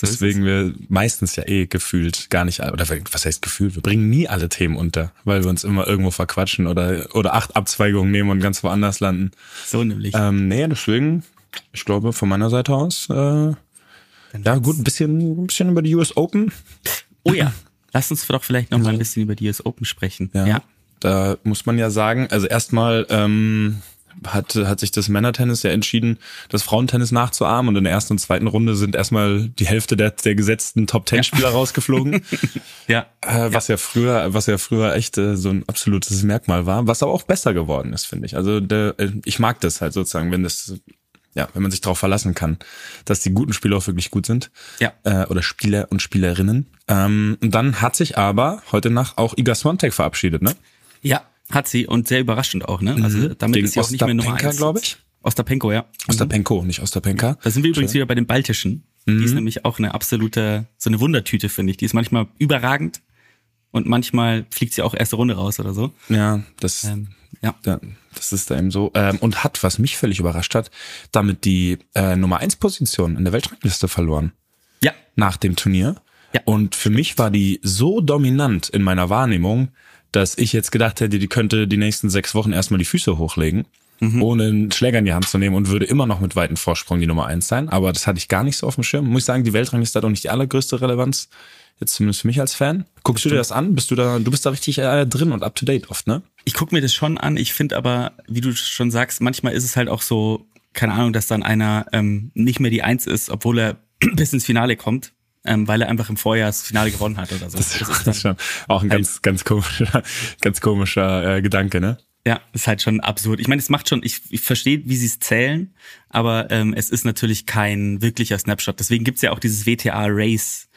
Deswegen wir meistens ja eh gefühlt gar nicht, oder was heißt gefühlt, wir bringen nie alle Themen unter, weil wir uns immer irgendwo verquatschen oder, oder acht Abzweigungen nehmen und ganz woanders landen. so nämlich, Ähm, nee, deswegen, ich glaube, von meiner Seite aus, äh, ja gut, ein bisschen, ein bisschen über die US Open. oh ja, lass uns doch vielleicht noch mal ein bisschen über die US Open sprechen. Ja. Da muss man ja sagen, also erstmal ähm, hat, hat sich das Männertennis ja entschieden, das Frauentennis nachzuahmen und in der ersten und zweiten Runde sind erstmal die Hälfte der, der gesetzten Top Ten Spieler rausgeflogen, Ja. äh, was ja. früher, was ja früher echt äh, so ein absolutes Merkmal war, was aber auch besser geworden ist, finde ich. Also der, äh, ich mag das halt sozusagen, wenn das ja, wenn man sich darauf verlassen kann, dass die guten Spieler auch wirklich gut sind. Ja. Äh, oder Spieler und Spielerinnen. Ähm, und dann hat sich aber heute Nacht auch Iga Swiatek verabschiedet, ne? Ja, hat sie und sehr überraschend auch, ne? Also damit Mhm. Gegen ist sie auch nicht mehr Nummer eins. glaub ich. Ostapenko, ja. Ostapenko, nicht Ostapenka. Da sind wir übrigens wieder bei den Baltischen. Die Mhm. ist nämlich auch eine absolute, so eine Wundertüte, finde ich. Die ist manchmal überragend und manchmal fliegt sie auch erste Runde raus oder so. Ja, das, Ähm, ja. ja, das ist da eben so. Ähm, und hat, was mich völlig überrascht hat, damit die äh, Nummer 1 Position in der Weltrangliste verloren Ja, nach dem Turnier. Ja. Und für mich war die so dominant in meiner Wahrnehmung, dass ich jetzt gedacht hätte, die könnte die nächsten sechs Wochen erstmal die Füße hochlegen. ohne einen Schläger in die Hand zu nehmen und würde immer noch mit weitem Vorsprung die Nummer eins sein. Aber das hatte ich gar nicht so auf dem Schirm. Muss ich sagen, die Weltrangliste hat auch nicht die allergrößte Relevanz. Jetzt zumindest für mich als Fan. Guckst du dir das an? Bist du da, du bist da richtig äh, drin und up to date oft, ne? Ich gucke mir das schon an. Ich finde aber, wie du schon sagst, manchmal ist es halt auch so, keine Ahnung, dass dann einer ähm, nicht mehr die Eins ist, obwohl er bis ins Finale kommt, ähm, weil er einfach im Vorjahr das Finale gewonnen hat oder so. Das, das ist schon auch ein ganz, ganz komischer, ganz komischer äh, Gedanke, ne? Ja, ist halt schon absurd. Ich meine, es macht schon, ich, ich verstehe, wie sie es zählen, aber ähm, es ist natürlich kein wirklicher Snapshot. Deswegen gibt's ja auch dieses WTA Race,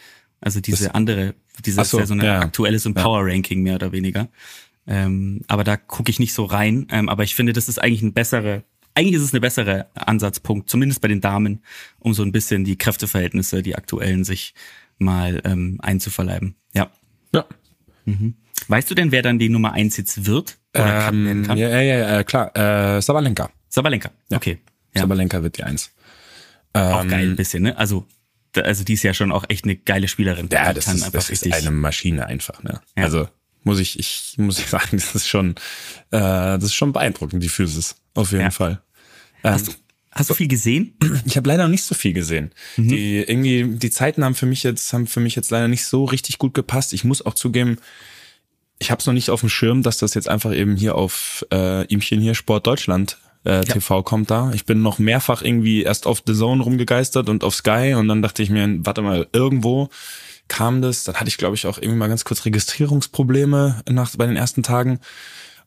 also diese Das- andere, dieses so, ja so ein ja. aktuelles und Power Ranking mehr oder weniger. Ähm, aber da gucke ich nicht so rein. Ähm, aber ich finde, das ist eigentlich ein bessere, eigentlich ist es eine bessere Ansatzpunkt, zumindest bei den Damen, um so ein bisschen die Kräfteverhältnisse, die aktuellen, sich mal ähm, einzuverleiben. Ja. Ja. Weißt du denn, wer dann die Nummer eins jetzt wird? Oder Ähm, kann? ja, ja, ja, ja, klar. Äh, Sabalenka. Sabalenka. Okay. Ja. Sabalenka wird die Eins. Auch Ähm, geil ein bisschen, ne? Also, also die ist ja schon auch echt eine geile Spielerin. Ja, das kann ist, das ist eine Maschine einfach, ne? Ja. Also muss ich, ich muss ich sagen, das ist schon, äh, das ist schon beeindruckend, die Physis. Auf jeden Ja. Fall. Ähm, Hast du, hast du viel gesehen? ich habe leider noch nicht so viel gesehen. Mhm. Die irgendwie die Zeiten haben für mich jetzt haben für mich jetzt leider nicht so richtig gut gepasst. Ich muss auch zugeben, ich habe es noch nicht auf dem Schirm, dass das jetzt einfach eben hier auf äh, Ihmchen hier Sport Deutschland äh, TV kommt da. Ich bin noch mehrfach irgendwie erst auf The Zone rumgegeistert und auf Sky und dann dachte ich mir, warte mal, irgendwo kam das. Dann hatte ich glaube ich auch irgendwie mal ganz kurz Registrierungsprobleme nach bei den ersten Tagen.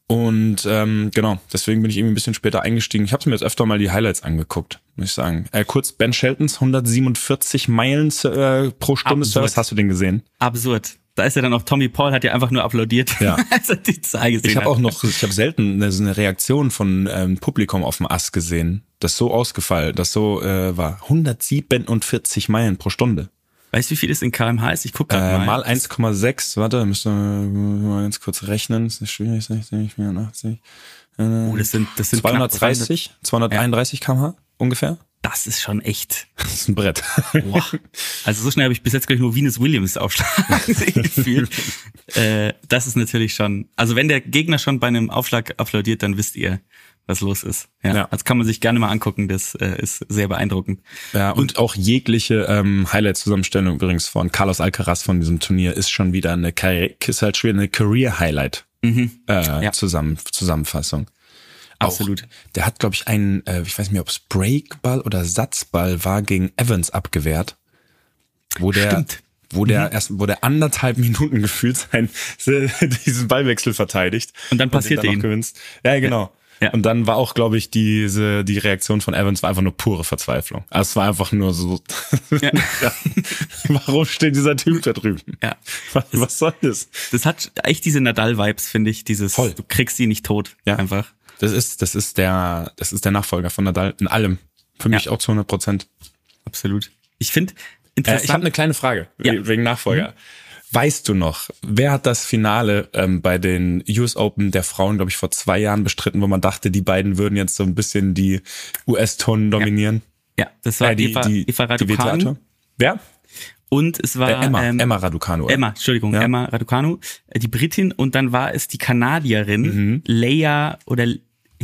Und ähm, genau, deswegen bin ich irgendwie ein bisschen später eingestiegen. Ich habe mir jetzt öfter mal die Highlights angeguckt, muss ich sagen. Äh, kurz, Ben Sheltons 147 Meilen äh, pro Stunde Absurd. Service, hast du den gesehen? Absurd. Da ist ja dann auch Tommy Paul, hat ja einfach nur applaudiert, Ja. als er die Zahl gesehen Ich habe auch noch, ich habe selten eine, so eine Reaktion von ähm, Publikum auf dem Ast gesehen, das so ausgefallen, das so äh, war. 147 Meilen pro Stunde. Weißt du, wie viel das in kmh ist? Ich gucke Äh, gerade mal mal. 1,6, warte, müssen wir mal ganz kurz rechnen. Das ist schwierig, 60, 84. Äh, Oh, das sind, das sind knapp 230, 231 kmh ungefähr. Das ist schon echt. Das ist ein Brett. Boah. Also so schnell habe ich bis jetzt gleich nur Venus Williams aufschlagen gefühlt. Äh, das ist natürlich schon. Also wenn der Gegner schon bei einem Aufschlag applaudiert, dann wisst ihr, was los ist. Ja, Ja. Das kann man sich gerne mal angucken. Das äh, ist sehr beeindruckend. Ja, und auch jegliche ähm, Highlight-Zusammenstellung übrigens von Carlos Alcaraz von diesem Turnier ist schon wieder eine, ist halt schon wieder eine Career-Highlight äh, Ja. zusammen, Zusammenfassung. Absolut. Der hat, glaube ich, einen, äh, ich weiß nicht, ob es Breakball oder Satzball war, gegen Evans abgewehrt. Wo der, Stimmt. wo der erst, wo der anderthalb Minuten gefühlt sein, diesen Ballwechsel verteidigt. Und dann passierte den ihn. noch gewinnst. Ja, genau. Ja. Und dann war auch, glaube ich, diese, die Reaktion von Evans war einfach nur pure Verzweiflung. Also es war einfach nur so, Ja. ja. warum steht dieser Typ da drüben? Ja. Was, was soll das? Das hat echt diese Nadal-Vibes, finde ich. Dieses, Voll. du kriegst sie nicht tot. Ja. Einfach. Das ist, das ist der, das ist der Nachfolger von Nadal in allem. Für mich Ja. auch zu 100 Prozent. Absolut. Ich finde Äh, interessant. ich habe eine kleine Frage Ja. Mhm. wegen Nachfolger. Weißt du noch, wer hat das Finale ähm, bei den US Open der Frauen, glaube ich, vor zwei Jahren bestritten, wo man dachte, die beiden würden jetzt so ein bisschen die US-Tonnen dominieren? ja, das war Äh, die, Eva, die, Eva die Raducanu. Tour? Wer? Und es war Äh, Emma, ähm, Emma Raducanu. Emma, Entschuldigung, Ja. Emma Raducanu, äh, die Britin und dann war es die Kanadierin Mhm. Leia oder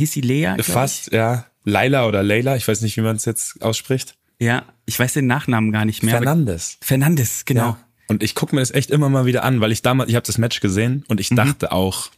hieß sie glaub Fast, ja. Laila oder Leila, ich weiß nicht, wie man es jetzt ausspricht. Ich? Ja, ich weiß den Nachnamen gar nicht mehr. Fernandes. Fernandes, genau. Ja. Und ich gucke mir das echt immer mal wieder an, weil ich damals, ich habe das Match gesehen und Mhm. ich dachte auch,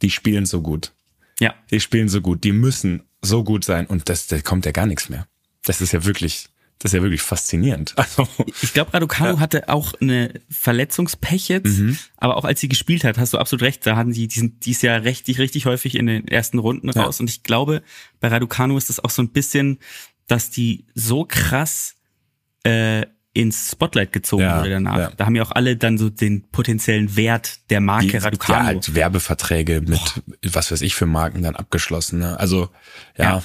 die spielen so gut. Ja, Die spielen so gut, die müssen so gut sein und das, da kommt ja gar nichts mehr. Das ist ja wirklich, das ist ja wirklich faszinierend. Also, ich glaube, Raducanu hatte auch eine Verletzungspech jetzt, Mhm. aber auch als sie gespielt hat, hast du absolut recht, da hatten die, die sind dies Jahr richtig, richtig häufig in den ersten Runden Ja. raus und ich glaube, bei Raducanu ist es auch so ein bisschen, dass die so krass äh, ins Spotlight gezogen Ja, wurde danach. ja. Da haben ja auch alle dann so den potenziellen Wert der Marke die, Raducanu. ja, halt Werbeverträge mit, was weiß ich für Marken dann abgeschlossen. Ne? Also, ja,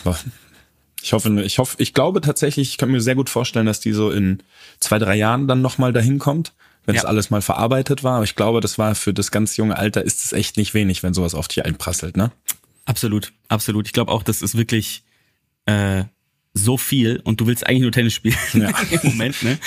ich hoffe, ich hoffe, ich glaube tatsächlich, ich kann mir sehr gut vorstellen, dass die so in zwei, drei Jahren dann nochmal dahin kommt, wenn Ja. das alles mal verarbeitet war. Aber ich glaube, das war für das ganz junge Alter ist es echt nicht wenig, wenn sowas auf dich einprasselt, ne? Absolut, absolut. Ich glaube auch, das ist wirklich äh, so viel und du willst eigentlich nur Tennis spielen Ja. im Moment, ne?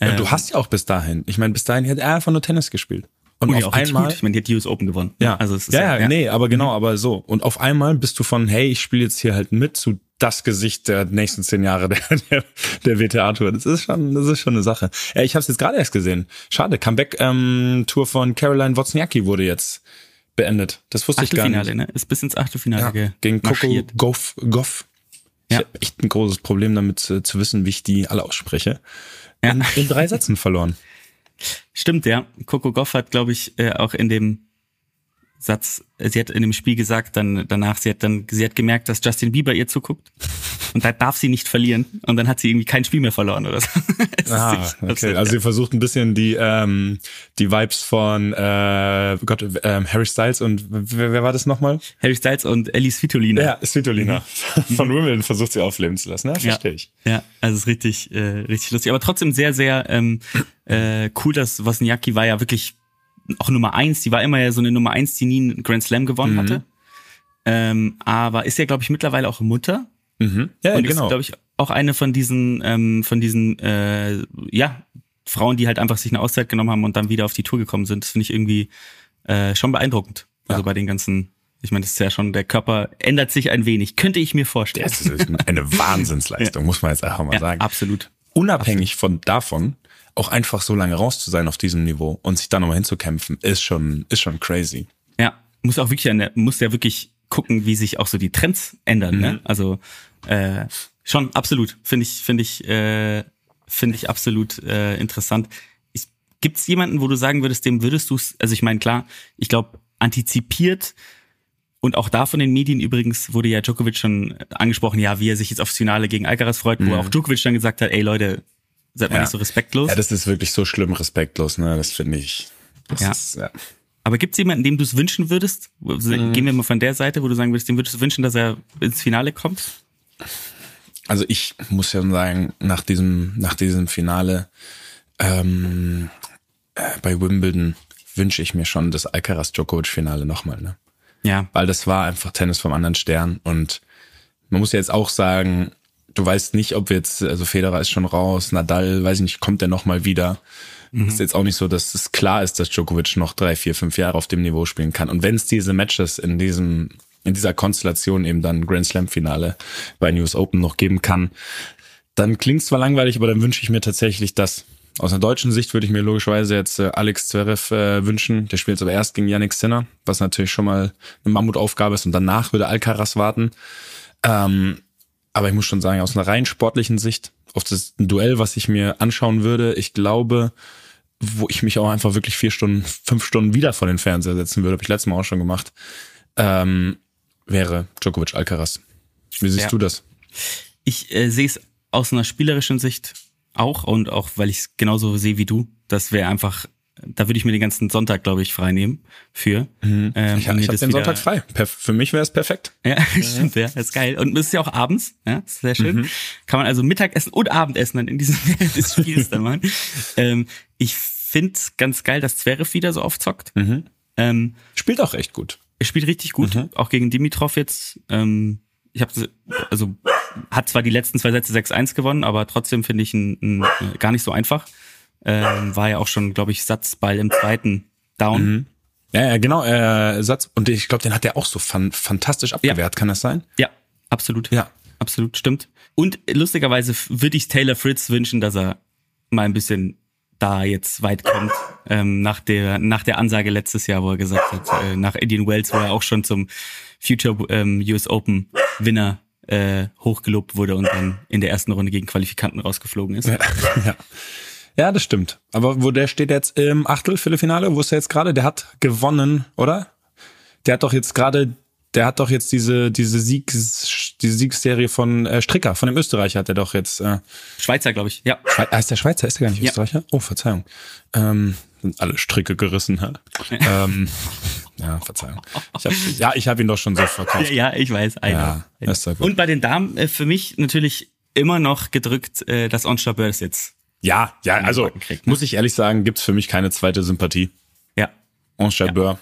Ja, du hast ja auch bis dahin. Ich meine, bis dahin hat er einfach nur Tennis gespielt. Und Und auf ja, einmal, gut. Ich meine, die hat die US Open gewonnen. ja, also es ist ja, ja, nee, aber genau, aber so. Und auf einmal bist du von, hey, ich spiele jetzt hier halt mit zu das Gesicht der nächsten zehn Jahre der, der, der WTA-Tour. Das ist schon, das ist schon eine Sache. Ja, ich habe es jetzt gerade erst gesehen. Schade, Comeback-Tour von Caroline Wozniacki wurde jetzt beendet. Das wusste ich gar Achtelfinale, nicht. ne? Ist bis ins Achtelfinale Ja, ge gegen Coco. Goff. Goff. Ich habe echt ein großes Problem damit zu, zu wissen, wie ich die alle ausspreche. Ja. In, in drei Sätzen verloren. Stimmt, ja. Coco Goff hat, glaube ich, äh, auch in dem Satz, sie hat in dem Spiel gesagt, dann danach, sie hat dann, sie hat gemerkt, dass Justin Bieber ihr zuguckt und da darf sie nicht verlieren und dann hat sie irgendwie kein Spiel mehr verloren oder so. Ah, okay. absurd, Also ja. sie versucht ein bisschen die ähm, die Vibes von äh, Gott, ähm, Harry Styles und wer, wer war das nochmal? Harry Styles und Ellie Svitolina. Ja, Svitolina. Von Wimbledon versucht sie aufleben zu lassen. Ja, Ja. verstehe ich. Ja, also es ist richtig, äh, richtig lustig. Aber trotzdem sehr, sehr ähm, äh, cool, dass Wozniacki war ja wirklich auch Nummer eins. Die war immer ja so eine Nummer eins, die nie einen Grand Slam gewonnen hatte. Ähm, aber ist ja, glaube ich, mittlerweile auch Mutter. Mhm. Ja, und genau. ist, glaube ich, auch eine von diesen, ähm, von diesen, äh, ja, Frauen, die halt einfach sich eine Auszeit genommen haben und dann wieder auf die Tour gekommen sind. Das finde ich irgendwie äh, schon beeindruckend. Also Ja. bei den ganzen, ich meine, das ist ja schon, der Körper ändert sich ein wenig. Könnte ich mir vorstellen. das ist eine Wahnsinnsleistung, muss man jetzt einfach mal ja, sagen. absolut. Unabhängig von davon, auch einfach so lange raus zu sein auf diesem Niveau und sich da nochmal hinzukämpfen, ist schon, ist schon crazy. Ja, muss auch wirklich, muss ja wirklich gucken, wie sich auch so die Trends ändern. Ne? Also äh, schon absolut, finde ich, finde ich, äh, finde ich absolut äh, interessant. Ich, gibt's jemanden, wo du sagen würdest, dem würdest du also ich meine klar, ich glaube antizipiert und auch da von den Medien übrigens wurde ja Djokovic schon angesprochen, ja, wie er sich jetzt aufs Finale gegen Alcaraz freut, wo auch Djokovic dann gesagt hat, ey Leute, seid mal Ja. nicht so respektlos. Ja, das ist wirklich so schlimm respektlos, ne? Das finde ich. Das Ja. Ist, ja. Aber gibt's jemanden, dem du es wünschen würdest? Gehen wir mal von der Seite, wo du sagen würdest, dem würdest du wünschen, dass er ins Finale kommt? Also ich muss ja sagen, nach diesem, nach diesem Finale ähm, äh, bei Wimbledon wünsche ich mir schon das Alcaraz-Djokovic-Finale nochmal, ne? Ja. Weil das war einfach Tennis vom anderen Stern und man muss ja jetzt auch sagen, du weißt nicht, ob jetzt, also Federer ist schon raus, Nadal, weiß ich nicht, kommt der nochmal wieder. Ist jetzt auch nicht so, dass es klar ist, dass Djokovic noch drei, vier, fünf Jahre auf dem Niveau spielen kann. Und wenn es diese Matches in diesem, in dieser Konstellation eben dann Grand Slam Finale bei News Open noch geben kann, dann klingt zwar langweilig, aber dann wünsche ich mir tatsächlich das. Aus einer deutschen Sicht würde ich mir logischerweise jetzt äh, Alex Zverev äh, wünschen. Der spielt jetzt aber erst gegen Yannick Sinner, was natürlich schon mal eine Mammutaufgabe ist. Und danach würde Alcaraz warten. Ähm, aber ich muss schon sagen, aus einer rein sportlichen Sicht, auf das Duell, was ich mir anschauen würde, ich glaube, wo ich mich auch einfach wirklich vier Stunden, fünf Stunden wieder vor den Fernseher setzen würde, habe ich letztes Mal auch schon gemacht, ähm, wäre Djokovic Alcaraz. Wie siehst Ja. du das? Ich äh, sehe es aus einer spielerischen Sicht auch und auch, weil ich es genauso sehe wie du. Das wäre einfach, da würde ich mir den ganzen Sonntag, glaube ich, frei nehmen für. Ähm, Ich, ich habe den wieder- Sonntag frei. Per für mich wäre es perfekt. Ja, stimmt, ja, ist geil. Und es ist ja auch abends, ja, ist sehr schön. Kann man also Mittagessen und Abendessen dann in diesem des Spiels dann machen. Ähm, ich find's ganz geil, dass Zverev wieder so aufzockt. Ähm, Spielt auch echt gut. er spielt richtig gut, auch gegen Dimitrov jetzt. Ähm, ich habe also hat zwar die letzten zwei Sätze 6-1 gewonnen, aber trotzdem finde ich ihn, ihn äh, gar nicht so einfach. Ähm, war ja auch schon, glaube ich, Satzball im zweiten Down. Ja, ja, genau, äh, Satz. Und ich glaube, den hat er auch so fan fantastisch abgewehrt, kann das sein? Ja, absolut. Ja. Absolut, stimmt. Und lustigerweise würde ich Taylor Fritz wünschen, dass er mal ein bisschen da jetzt weit kommt. Ähm, nach der nach der Ansage letztes Jahr, wo er gesagt hat, äh, nach Indian Wells, wo er auch schon zum Future ähm, US Open Winner äh, hochgelobt wurde und dann in der ersten Runde gegen Qualifikanten rausgeflogen ist. ja. Ja, das stimmt. Aber wo der steht jetzt im Achtelfinale? Wo ist er jetzt gerade? Der hat gewonnen, oder? Der hat doch jetzt gerade, der hat doch jetzt diese diese Siegs, diese Siegsserie von äh, Stricker, von dem Österreicher hat er doch jetzt. Äh, Schweizer, glaube ich. Ja. Schwe ah, ist der Schweizer? Ist der gar nicht Ja. Österreicher? Oh, Verzeihung. Ähm, sind alle Stricke gerissen, hä? ähm, ja, Verzeihung. Ich hab, ja, ich habe ihn doch schon so verkauft. Ja, ich weiß. I Ja, ist doch gut. Und bei den Damen äh, für mich natürlich immer noch gedrückt, äh, dass On Jabeur jetzt. Ja, ja, also kriegt, ne? muss ich ehrlich sagen, gibt's für mich keine zweite Sympathie. Ja. On Jabeur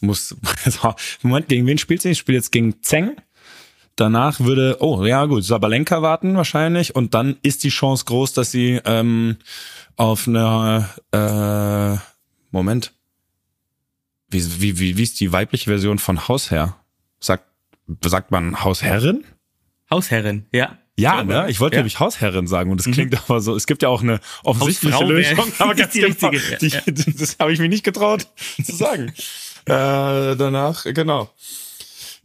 muss. So, Moment, gegen wen spielt sie? Ich spiele jetzt gegen Zeng. Danach würde, oh ja gut, Sabalenka warten wahrscheinlich und dann ist die Chance groß, dass sie ähm, auf eine äh, Moment. wie, wie, wie, wie ist die weibliche Version von Hausherr? Sagt, sagt man Hausherrin? Hausherrin, ja. Ja, ne? Ich wollte ja. nämlich Hausherrin sagen und es klingt aber so, es gibt ja auch eine offensichtliche Hausfrau Lösung, aber ist ganz die genau, richtige, die, ja. das habe ich mir nicht getraut zu sagen. äh, danach, genau.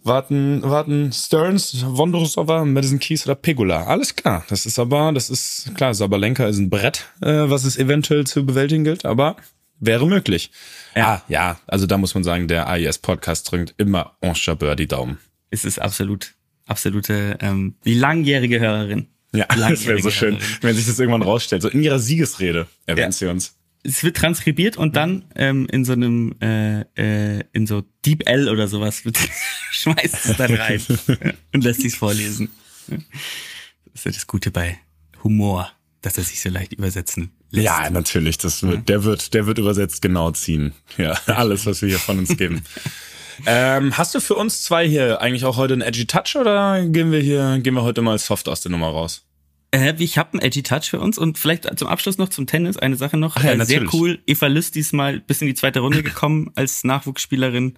Warten, warten Stearns, Wondrosova, Madison Keys oder Pegula. Alles klar. Das ist aber, das ist klar, Sabalenka ist ein Brett, äh, was es eventuell zu bewältigen gilt, aber wäre möglich. Ja, ja, also da muss man sagen, der AIS-Podcast drückt immer en Chabeur die Daumen. Es ist absolut, absolute, ähm, die langjährige Hörerin. Ja, das wäre Langjährige so schön, Hörerin. wenn sich das irgendwann rausstellt. So in ihrer Siegesrede erwähnt sie uns. Es wird transkribiert und dann ähm, in so einem, äh, äh, in so Deep L oder sowas wird, schmeißt es dann rein ja, und lässt sich's vorlesen. Ja. Das ist ja das Gute bei Humor, dass er sich so leicht übersetzen lässt. Ja, natürlich. Das wird, der wird, der wird übersetzt genau ziehen. Ja, alles, was wir hier von uns geben. Ähm, hast du für uns zwei hier eigentlich auch heute einen Edgy Touch oder gehen wir hier, gehen wir heute mal soft aus der Nummer raus? Äh, ich habe einen Edgy Touch für uns und vielleicht zum Abschluss noch zum Tennis eine Sache noch. Ach ja, äh, sehr cool. Eva Lüst diesmal bis in die zweite Runde gekommen als Nachwuchsspielerin.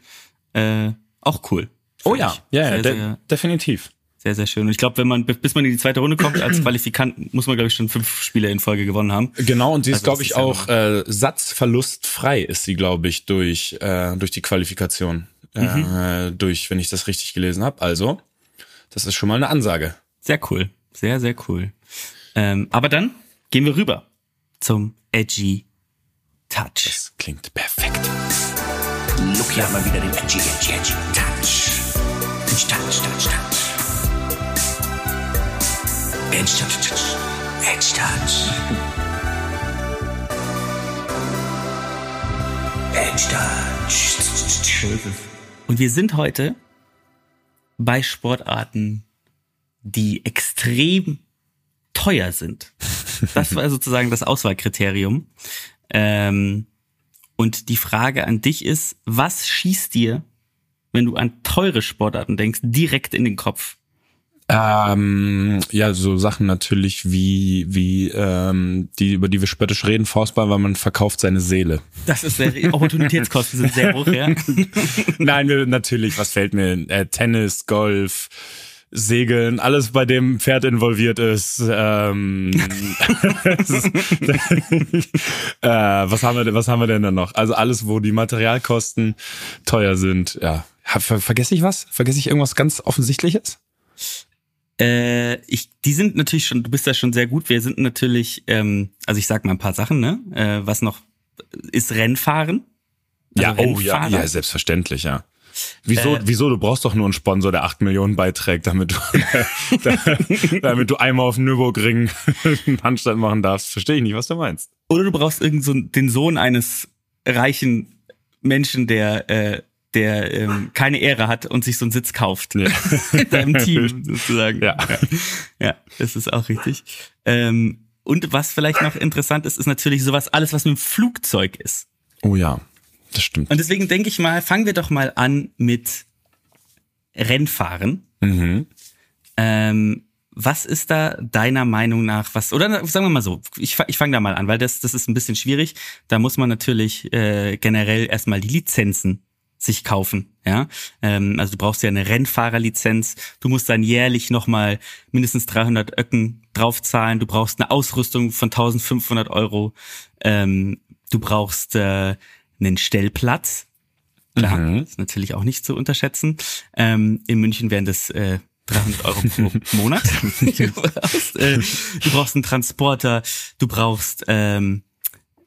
Äh, auch cool. Oh ja, ja, ja de definitiv. Sehr, sehr schön. Und ich glaube, wenn man, bis man in die zweite Runde kommt als Qualifikant, muss man, glaube ich, schon fünf Spiele in Folge gewonnen haben. Genau, und sie ist, Also glaube das ich, ist ja auch äh, satzverlustfrei ist sie, glaube ich, durch, äh, durch die Qualifikation. Äh, durch, wenn ich das richtig gelesen habe. Also, das ist schon mal eine Ansage. Sehr cool. Sehr, sehr cool. Ähm, aber dann gehen wir rüber zum Edgy Touch. Das klingt perfekt. Look hier mal wieder den Edgy, Edgy, Edgy Touch. Touch, Touch, Touch, Touch. Edge Touch. Und wir sind heute bei Sportarten, die extrem teuer sind. Das war sozusagen das Auswahlkriterium. Ähm, und die Frage an dich ist, was schießt dir, wenn du an teure Sportarten denkst, direkt in den Kopf? Ähm, ja, so Sachen natürlich wie, wie ähm, die, über die wir spöttisch reden, Faustball, weil man verkauft seine Seele. Das ist sehr, Opportunitätskosten sind sehr hoch, ja. Nein, wir, natürlich, was fällt mir? Äh, Tennis, Golf, Segeln, alles bei dem Pferd involviert ist. Ähm, ist äh, was haben wir denn, was haben wir denn da noch? Also alles, wo die Materialkosten teuer sind. Ja, ver vergesse ich was? Vergesse ich irgendwas ganz Offensichtliches? Äh, ich, die sind natürlich schon, du bist da schon sehr gut. Wir sind natürlich, ähm, also ich sag mal ein paar Sachen, ne? Äh, was noch ist Rennfahren. Also Ja, oh ja, Rennfahrer. ja, selbstverständlich, ja. Wieso, Äh, wieso, du brauchst doch nur einen Sponsor, der 8 Millionen beiträgt, damit du, damit du einmal auf Nürburgring einen Handstand machen darfst. Verstehe ich nicht, was du meinst. Oder du brauchst irgend so den Sohn eines reichen Menschen, der äh, der ähm, keine Ehre hat und sich so einen Sitz kauft Ja. in deinem Team sozusagen. Ja. ja, das ist auch richtig. Ähm, und was vielleicht noch interessant ist, ist natürlich sowas alles, was mit dem Flugzeug ist. Oh ja, das stimmt. Und deswegen denke ich mal, fangen wir doch mal an mit Rennfahren. Mhm. Ähm, was ist da deiner Meinung nach, was, oder sagen wir mal so, ich, ich fange da mal an, weil das, das ist ein bisschen schwierig. Da muss man natürlich äh, generell erstmal die Lizenzen sich kaufen. Ja, ähm, also du brauchst ja eine Rennfahrerlizenz. Du musst dann jährlich nochmal mindestens 300 Öcken draufzahlen. Du brauchst eine Ausrüstung von 1500 Euro. Ähm, du brauchst äh, einen Stellplatz. Klar, Mhm. ist natürlich auch nicht zu unterschätzen. Ähm, in München wären das äh, 300 Euro pro Monat. du, brauchst, äh, du brauchst einen Transporter, du brauchst ähm,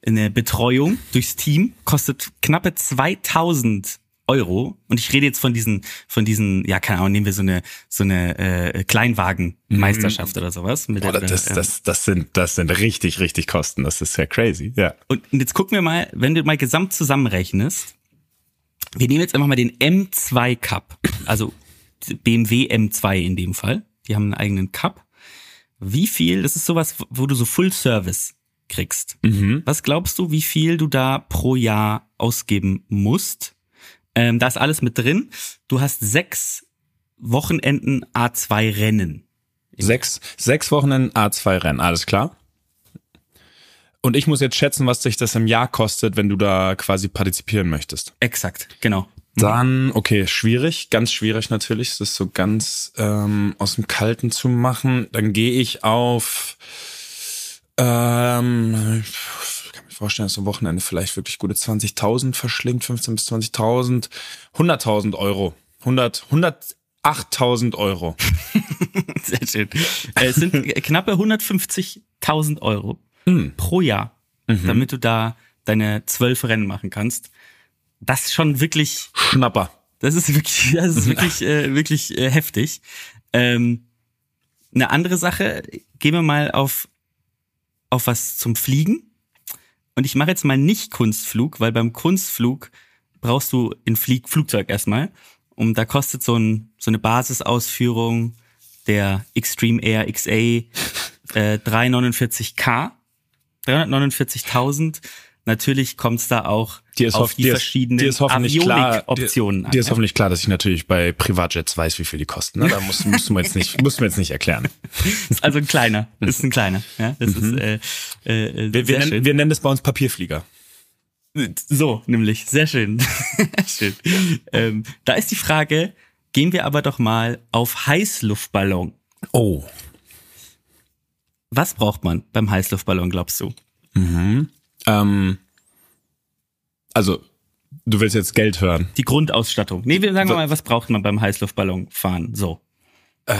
eine Betreuung durchs Team, kostet knappe 2000 Euro. Und ich rede jetzt von diesen, von diesen, ja, keine Ahnung, nehmen wir so eine, so eine äh, Kleinwagenmeisterschaft oder sowas. Mit Boah, der, das, ähm, das, das sind, das sind richtig, richtig Kosten. Das ist ja crazy. Ja. Und und jetzt gucken wir mal, wenn du mal gesamt zusammenrechnest, wir nehmen jetzt einfach mal den M2 Cup, also BMW M2 in dem Fall. Die haben einen eigenen Cup. Wie viel, das ist sowas, wo du so Full Service kriegst. Was glaubst du, wie viel du da pro Jahr ausgeben musst? Ähm, da ist alles mit drin. Du hast sechs Wochenenden A2 Rennen. Sechs, sechs Wochen in A2 Rennen, alles klar. Und ich muss jetzt schätzen, was dich das im Jahr kostet, wenn du da quasi partizipieren möchtest. Exakt, genau. Dann, okay, schwierig, ganz schwierig natürlich, das so ganz ähm, aus dem Kalten zu machen. Dann gehe ich auf, ähm, vorstellen, dass am Wochenende vielleicht wirklich gute 20.000 verschlingt, 15 bis 20.000, 100.000 Euro, 100, 108.000 Euro. Sehr schön. Äh, Es sind knappe 150.000 Euro pro Jahr, damit du da deine zwölf Rennen machen kannst. Das ist schon wirklich, Schnapper. das ist wirklich, das ist wirklich, äh, wirklich äh, heftig. Ähm, eine andere Sache, gehen wir mal auf, auf was zum Fliegen. Und ich mache jetzt mal nicht Kunstflug, weil beim Kunstflug brauchst du ein Flieg Flugzeug erstmal. Und da kostet so, ein, so eine Basisausführung der Extreme Air XA äh, 349k, 349.000. Natürlich kommt's da auch Dir auf die dir ist, verschiedenen dir ist hoffentlich klar, Avionik-Optionen dir, dir ist an. hoffentlich klar, dass ich natürlich bei Privatjets weiß, wie viel die kosten. Ne? Da musst du mir jetzt nicht, musst du mir jetzt nicht erklären. Ist also ein kleiner, ist ein kleiner. Ja, das ist äh, äh, Mhm. Wir, wir, nennen, wir nennen das bei uns Papierflieger. So, nämlich. Sehr schön. schön. Ähm, da ist die Frage, gehen wir aber doch mal auf Heißluftballon. Oh. Was braucht man beim Heißluftballon, glaubst du? Ähm, also, du willst jetzt Geld hören. Die Grundausstattung. Nee, wir sagen So. mal, was braucht man beim Heißluftballon fahren? So. Äh,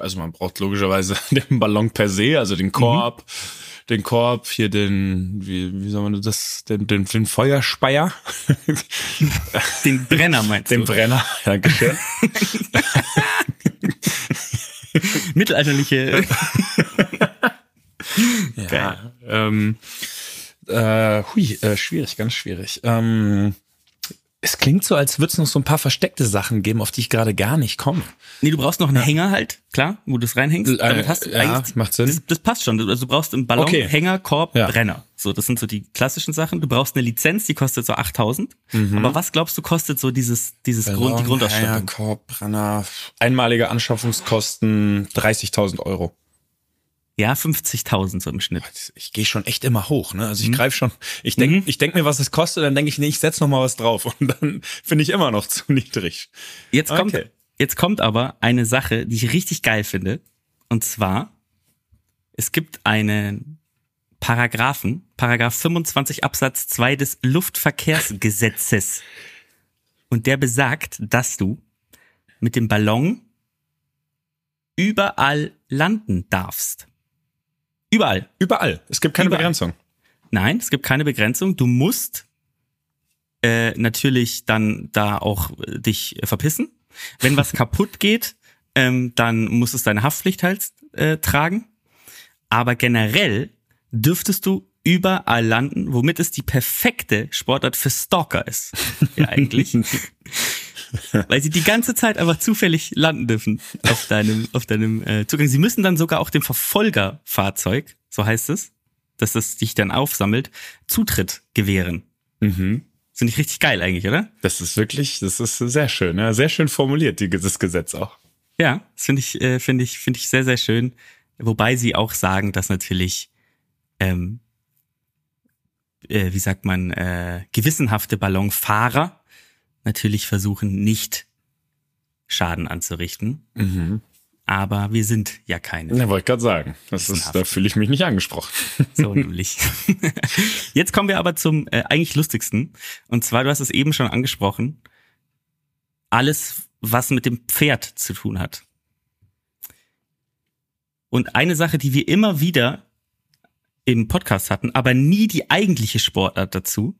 also man braucht logischerweise den Ballon per se, also den Korb, den Korb, hier den, wie, wie soll man das, den, den, den Feuerspeier, Den Brenner meinst den du? Brenner, Dankeschön. Mittelalterliche. Ja, ähm, äh, hui, äh, schwierig, ganz schwierig. Ähm, es klingt so, als würde es noch so ein paar versteckte Sachen geben, auf die ich gerade gar nicht komme. Nee, du brauchst noch einen Hänger halt, klar, wo du es reinhängst. Äh, Damit hast du ja, eigentlich, macht Sinn. Das, das passt schon. Also du brauchst einen Ballon, Okay. Hänger, Korb, Ja. Brenner. So, das sind so die klassischen Sachen. Du brauchst eine Lizenz, die kostet so 8000. Mhm. Aber was glaubst du kostet so dieses, dieses Grund, die Grundausstattung? Korb, Brenner, einmalige Anschaffungskosten 30.000 Euro. Ja, 50.000 so im Schnitt. Ich gehe schon echt immer hoch, ne? Mhm. Also ich greif schon, ich denk, ich denk mir, was es kostet, dann denke ich, nee, ich setz noch mal was drauf und dann finde ich immer noch zu niedrig. Jetzt kommt, Okay. jetzt kommt aber eine Sache, die ich richtig geil finde. Und zwar, es gibt einen Paragraphen, Paragraph 25 Absatz 2 des Luftverkehrsgesetzes. Und der besagt, dass du mit dem Ballon überall landen darfst. Überall. Überall. Es gibt keine Überall. Begrenzung. Nein, es gibt keine Begrenzung. Du musst äh, natürlich dann da auch äh, dich äh, verpissen. Wenn was kaputt geht, ähm, dann muss es deine Haftpflicht halt äh, tragen. Aber generell dürftest du überall landen, womit es die perfekte Sportart für Stalker ist. Ja, eigentlich. Weil sie die ganze Zeit einfach zufällig landen dürfen auf deinem, auf deinem äh, Zugang. Sie müssen dann sogar auch dem Verfolgerfahrzeug, so heißt es, dass das dich dann aufsammelt, Zutritt gewähren. Mhm. Finde ich richtig geil eigentlich, oder? Das ist wirklich, das ist sehr schön, ja? sehr schön formuliert, die, das Gesetz auch. Ja, das finde ich, äh, finde ich, finde ich sehr, sehr schön. Wobei sie auch sagen, dass natürlich, ähm, äh, wie sagt man, äh, gewissenhafte Ballonfahrer natürlich versuchen, nicht Schaden anzurichten. Mhm. Aber wir sind ja keine. Ja, wollte ich gerade sagen. Das ist, da fühle ich mich nicht angesprochen. So nämlich. Jetzt kommen wir aber zum äh, eigentlich lustigsten. Und zwar, du hast es eben schon angesprochen. Alles, was mit dem Pferd zu tun hat. Und eine Sache, die wir immer wieder im Podcast hatten, aber nie die eigentliche Sportart dazu,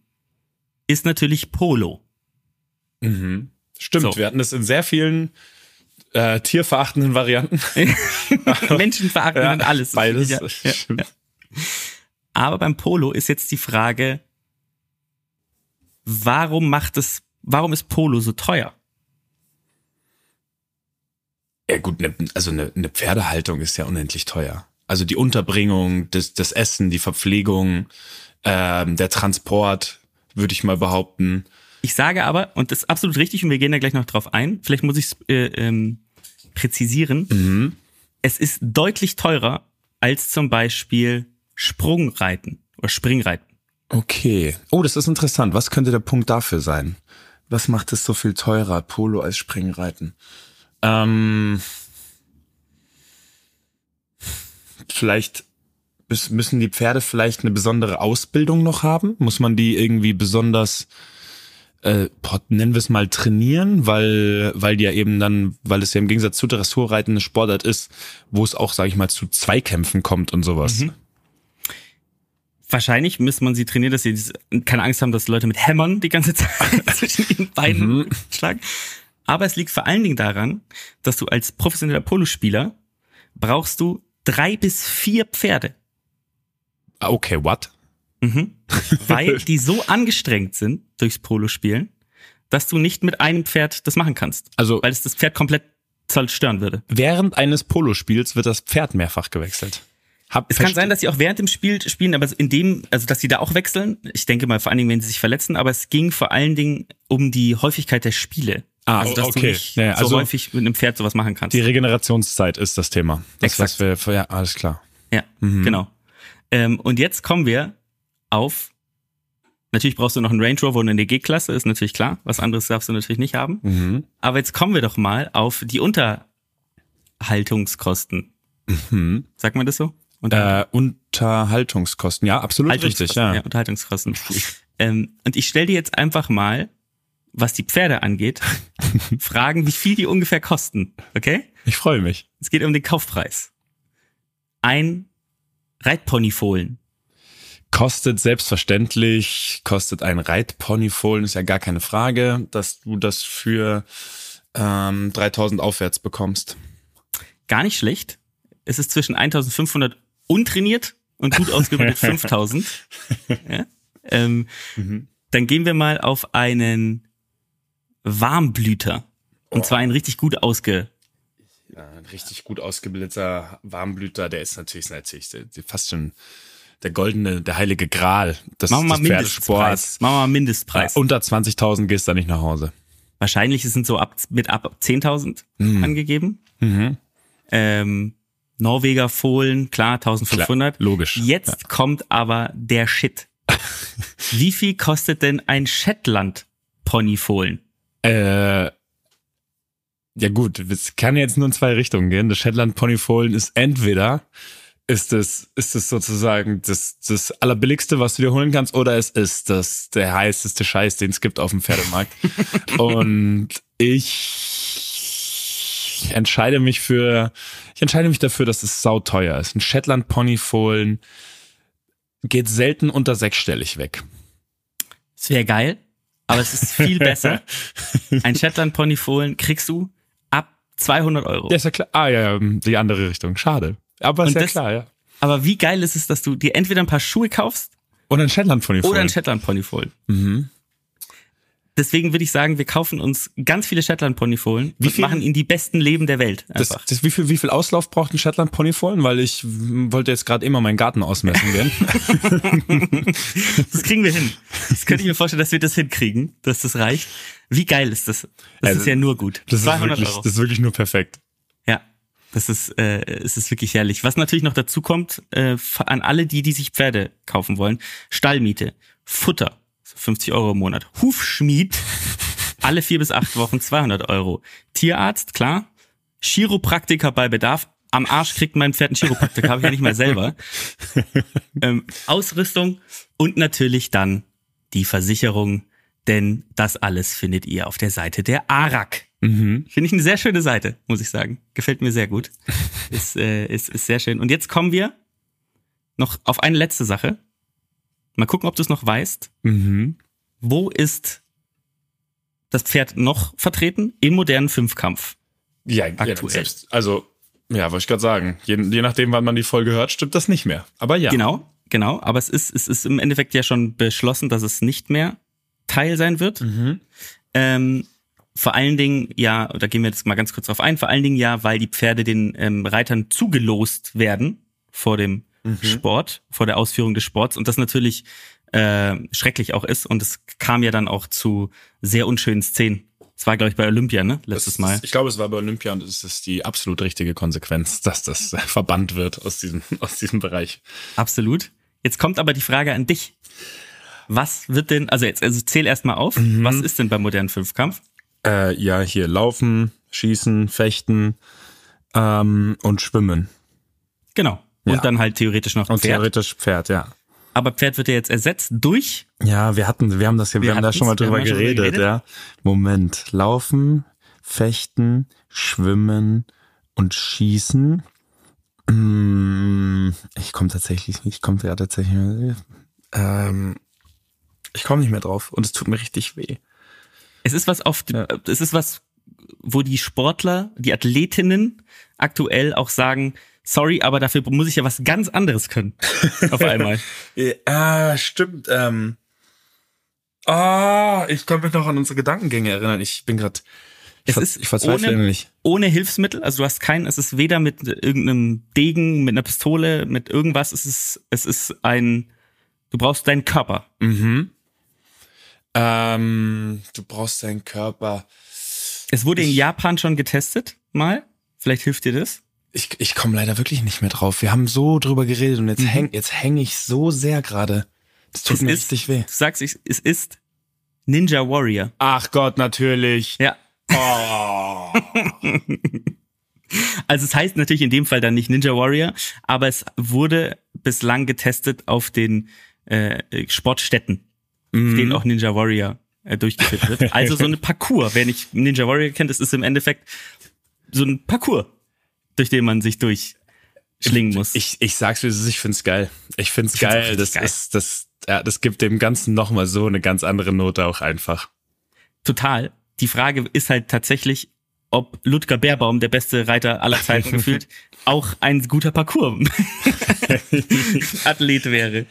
ist natürlich Polo. Mhm. Stimmt, So. wir hatten das in sehr vielen äh, tierverachtenden Varianten. Menschenverachten und alles. Beides. Ja, ja, ja. Aber beim Polo ist jetzt die Frage, warum macht es, warum ist Polo so teuer? Ja gut, ne, also eine ne Pferdehaltung ist ja unendlich teuer. Also die Unterbringung, das, das Essen, die Verpflegung, ähm, der Transport, würde ich mal behaupten. Ich sage aber, und das ist absolut richtig, und wir gehen da gleich noch drauf ein, vielleicht muss ich es äh, ähm, präzisieren, Mhm. es ist deutlich teurer als zum Beispiel Sprungreiten oder Springreiten. Okay. Oh, das ist interessant. Was könnte der Punkt dafür sein? Was macht es so viel teurer, Polo als Springreiten? Ähm, vielleicht müssen die Pferde vielleicht eine besondere Ausbildung noch haben? Muss man die irgendwie besonders, äh, nennen wir es mal trainieren, weil, weil die ja eben dann, weil es ja im Gegensatz zu Dressurreiten eine Sportart ist, wo es auch, sage ich mal, zu Zweikämpfen kommt und sowas. Wahrscheinlich müsste man sie trainieren, dass sie keine Angst haben, dass Leute mit Hämmern die ganze Zeit zwischen ihren Beinen schlagen. Aber es liegt vor allen Dingen daran, dass du als professioneller Polospieler brauchst du drei bis vier Pferde, Ah, Okay, what? weil die so angestrengt sind durchs Polospielen, dass du nicht mit einem Pferd das machen kannst. Also- weil es das Pferd komplett zerstören würde. Während eines Polospiels wird das Pferd mehrfach gewechselt. Hab, Es kann sein, dass sie auch während dem Spiel spielen, aber in dem, also dass sie da auch wechseln. Ich denke mal vor allen Dingen, wenn sie sich verletzen, aber es ging vor allen Dingen um die Häufigkeit der Spiele. Ah, also dass okay. du nicht Ja, also- so häufig mit einem Pferd sowas machen kannst. die Regenerationszeit ist das Thema. Das, was Exakt. wir, ja, alles klar. Ja, Mhm. genau. Ähm, und jetzt kommen wir auf. Natürlich brauchst du noch einen Range Rover und eine G-Klasse, ist natürlich klar. Was anderes darfst du natürlich nicht haben. Mhm. Aber jetzt kommen wir doch mal auf die Unterhaltungskosten. Sagt man das so? Unter Äh, Unterhaltungskosten, ja, absolut richtig, ja. ja Unterhaltungskosten. ähm, und ich stelle dir jetzt einfach mal, was die Pferde angeht, Fragen, wie viel die ungefähr kosten. Okay? Ich freue mich. Es geht um den Kaufpreis. Ein Reitponyfohlen. Kostet selbstverständlich, kostet ein Reitponyfohlen, ist ja gar keine Frage, dass du das für ähm, 3000 aufwärts bekommst. Gar nicht schlecht. Es ist zwischen 1500 untrainiert und gut ausgebildet 5000. Ja? Ähm, Dann gehen wir mal auf einen Warmblüter. Und zwar einen richtig gut ausge... Ja, ein richtig gut ausgebildeter Warmblüter, der ist natürlich, natürlich fast schon der goldene, der heilige Gral des, Machen wir mal des. Mindestpreis. Machen wir mal Mindestpreis. Ja, unter 20.000 gehst du nicht nach Hause. Wahrscheinlich sind so ab, mit ab 10.000 Mhm. angegeben. Ähm, Norweger Fohlen, klar, 1500. Klar, logisch. Jetzt kommt aber der Shit. Wie viel kostet denn ein Shetland Ponyfohlen? Äh, ja gut, es kann jetzt nur in zwei Richtungen gehen. Das Shetland Ponyfohlen ist entweder ist es ist es sozusagen das das allerbilligste, was du dir holen kannst, oder es ist das der heißeste Scheiß, den es gibt auf dem Pferdemarkt. Und ich entscheide mich für ich entscheide mich dafür, dass es sauteuer ist. Ein Shetland Ponyfohlen geht selten unter sechsstellig weg. Das wäre geil, aber es ist viel besser. Ein Shetland Ponyfohlen kriegst du ab 200 Euro. Ja, ist ja klar. Ah ja, ja, die andere Richtung. Schade. Aber ist ja das- klar, ja. Aber wie geil ist es, dass du dir entweder ein paar Schuhe kaufst Und ein Shetland von oder ein Shetland Ponyfohlen. Mhm. Deswegen würde ich sagen, wir kaufen uns ganz viele Shetland Ponyfohlen und viel- machen ihnen die besten Leben der Welt. das, Einfach. das, wie, viel, wie viel Auslauf braucht ein Shetland Ponyfohlen? Weil ich wollte jetzt gerade immer meinen Garten ausmessen gehen. Das kriegen wir hin. Das könnte ich mir vorstellen, dass wir das hinkriegen, dass das reicht. Wie geil ist das? Das Also, ist ja nur gut. Das ist, 200 wirklich, Euro. das ist wirklich nur perfekt. Das ist, äh, es ist wirklich herrlich. Was natürlich noch dazu kommt, äh, an alle die, die sich Pferde kaufen wollen, Stallmiete, Futter, so 50 Euro im Monat, Hufschmied, alle vier bis acht Wochen 200 Euro, Tierarzt, klar, Chiropraktiker bei Bedarf, am Arsch kriegt mein Pferd einen Chiropraktiker, habe ich ja nicht mal selber, ähm, Ausrüstung und natürlich dann die Versicherung, denn das alles findet ihr auf der Seite der ARAG. Finde ich eine sehr schöne Seite, muss ich sagen. Gefällt mir sehr gut. Ist, äh, ist, ist sehr schön. Und jetzt kommen wir noch auf eine letzte Sache. Mal gucken, ob du es noch weißt. Mhm. Wo ist das Pferd noch vertreten? Im modernen Fünfkampf. Ja, Aktuell. ja selbst. Also, ja, wollte ich gerade sagen. Je, je nachdem, wann man die Folge hört, stimmt das nicht mehr. Aber ja. Genau, genau. Aber es ist, es ist im Endeffekt ja schon beschlossen, dass es nicht mehr Teil sein wird. Ähm, vor allen Dingen, ja, da gehen wir jetzt mal ganz kurz drauf ein, vor allen Dingen ja, weil die Pferde den ähm, Reitern zugelost werden vor dem Sport, vor der Ausführung des Sports und das natürlich äh, schrecklich auch ist und es kam ja dann auch zu sehr unschönen Szenen Das war, glaube ich, bei Olympia, ne? Letztes Das Mal. Ich glaube, es war bei Olympia und es ist die absolut richtige Konsequenz, dass das äh, verbannt wird aus diesem, aus diesem Bereich. Absolut. Jetzt kommt aber die Frage an dich. Was wird denn, also jetzt, also zähl erst mal auf, Mhm. was ist denn beim modernen Fünfkampf? Äh, ja, hier laufen, schießen, fechten ähm, und schwimmen. Genau. Und Ja. dann halt theoretisch noch Und Pferd. theoretisch Pferd, ja. Aber Pferd wird ja jetzt ersetzt durch, Ja, wir hatten, wir haben das, ja- wir, Wir haben da schon mal drüber geredet, geredet. ja. Moment, laufen, fechten, schwimmen und schießen. Mm, Ich komme tatsächlich nicht, ich komme ja tatsächlich, ähm, ich komme nicht mehr drauf und es tut mir richtig weh. es ist was auf, es ist was, wo die Sportler, die Athletinnen aktuell auch sagen, sorry, aber dafür muss ich ja was ganz anderes können. Auf einmal. Ah, stimmt. Ähm. Ah, ich kann mich noch an unsere Gedankengänge erinnern. Ich bin gerade. Ich, Es ist ich verzweifle ohne- nämlich. ohne Hilfsmittel, also du hast keinen, es ist weder mit irgendeinem Degen, mit einer Pistole, mit irgendwas, es ist, es ist ein, du brauchst deinen Körper. Mhm. Ähm, du brauchst deinen Körper. Es wurde in Ich- Japan schon getestet, mal. Vielleicht hilft dir das. Ich, ich komme leider wirklich nicht mehr drauf. Wir haben so drüber geredet und jetzt häng, jetzt hänge ich so sehr gerade. Das tut es mir ist, richtig weh. Du sagst, ich- es ist Ninja Warrior. Ach Gott, natürlich. Ja. Oh. Also es heißt natürlich in dem Fall dann nicht Ninja Warrior, aber es wurde bislang getestet auf den äh, Sportstätten, auf Mhm. denen auch Ninja Warrior äh, durchgeführt wird. Also so eine Parcours. Wer nicht Ninja Warrior kennt, das ist im Endeffekt so ein Parcours, durch den man sich durchschlingen muss. Ich, ich sag's wie es ist, ich find's geil. Ich find's Ich find's geil. Das geil. ist, das, ja, das gibt dem Ganzen nochmal so eine ganz andere Note auch einfach. Total. Die Frage ist halt tatsächlich, ob Ludger Bärbaum, der beste Reiter aller Zeiten gefühlt, auch ein guter Parcours-Athlet wäre.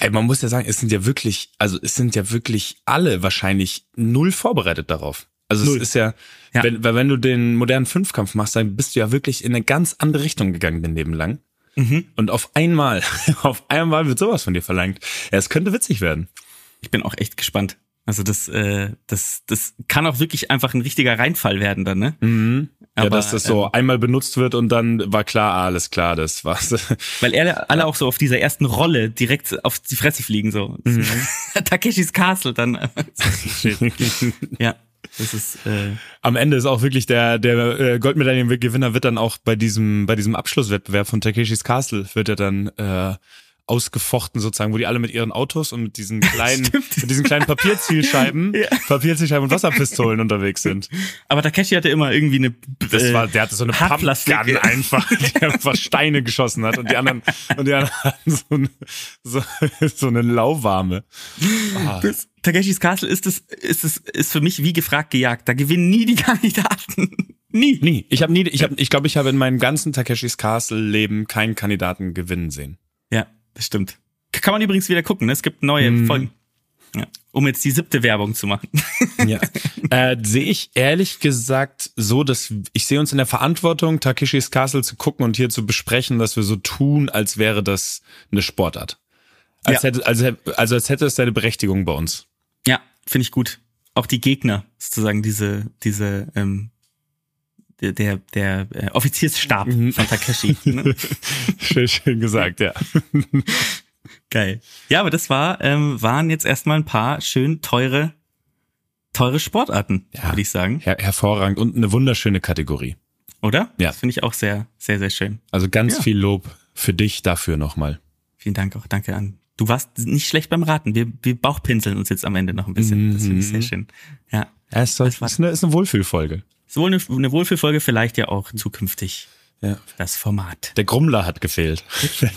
Ey, man muss ja sagen, es sind ja wirklich, also es sind ja wirklich alle wahrscheinlich null vorbereitet darauf. Also Null. es ist ja, Ja. Wenn, weil wenn du den modernen Fünfkampf machst, dann bist du ja wirklich in eine ganz andere Richtung gegangen dein Leben lang. Mhm. Und auf einmal, auf einmal wird sowas von dir verlangt. Ja, es könnte witzig werden. Ich bin auch echt gespannt. Also das, äh, das, das kann auch wirklich einfach ein richtiger Reinfall werden dann, ne? ja, Aber, dass das so ähm, einmal benutzt wird und dann war klar, ah, alles klar, das war's. Weil alle, alle auch so auf dieser ersten Rolle direkt auf die Fresse fliegen so. Takeshis Castle dann. ja, das ist äh, Am Ende ist auch wirklich der, der äh, Goldmedaillengewinner wird dann auch bei diesem, bei diesem Abschlusswettbewerb von Takeshis Castle wird er dann äh, ausgefochten sozusagen, wo die alle mit ihren Autos und mit diesen kleinen, mit diesen kleinen Papierzielscheiben, Ja. Papierzielscheiben und Wasserpistolen unterwegs sind. aber Takeshi hatte immer irgendwie eine Das äh, war, der hatte so eine. Pumpgun einfach, die einfach Steine geschossen hat und die anderen, und die anderen hatten so eine, so, so eine lauwarme. Ah. Das, Takeshis Castle ist es, ist es, ist für mich wie gefragt gejagt. Da gewinnen nie die Kandidaten. nie. Nie. Ich habe nie, ich habe, ich glaube, ich habe in meinem ganzen Takeshis Castle Leben keinen Kandidaten gewinnen sehen. Ja, das stimmt. Kann man übrigens wieder gucken, ne? Es gibt neue Mhm. Folgen. Ja. Um jetzt die siebte Werbung zu machen. Ja. äh, sehe ich ehrlich gesagt so, dass ich sehe uns in der Verantwortung, Takeshis Castle zu gucken und hier zu besprechen, dass wir so tun, als wäre das eine Sportart. Als Ja. hätte, also, also als hätte es seine Berechtigung bei uns. Ja, finde ich gut. Auch die Gegner, sozusagen diese, diese, ähm, der, der, äh, Offiziersstab Mhm. von Takeshi. Ne? schön, schön gesagt, ja. Geil. Ja, aber das war, ähm, waren jetzt erstmal ein paar schön teure, teure Sportarten, Ja. würde ich sagen. Her hervorragend und eine wunderschöne Kategorie. Oder? Ja. Das finde ich auch sehr, sehr, sehr schön. Also ganz Ja. viel Lob für dich dafür nochmal. Vielen Dank auch. Danke an. Du warst nicht schlecht beim Raten. Wir, wir bauchpinseln uns jetzt am Ende noch ein bisschen. Das finde ich Mhm. sehr schön. Ja. Das war- ist, eine, ist eine Wohlfühlfolge. Sowohl eine, eine Wohlfühlfolge, vielleicht ja auch zukünftig Ja. das Format. Der Grummler hat gefehlt.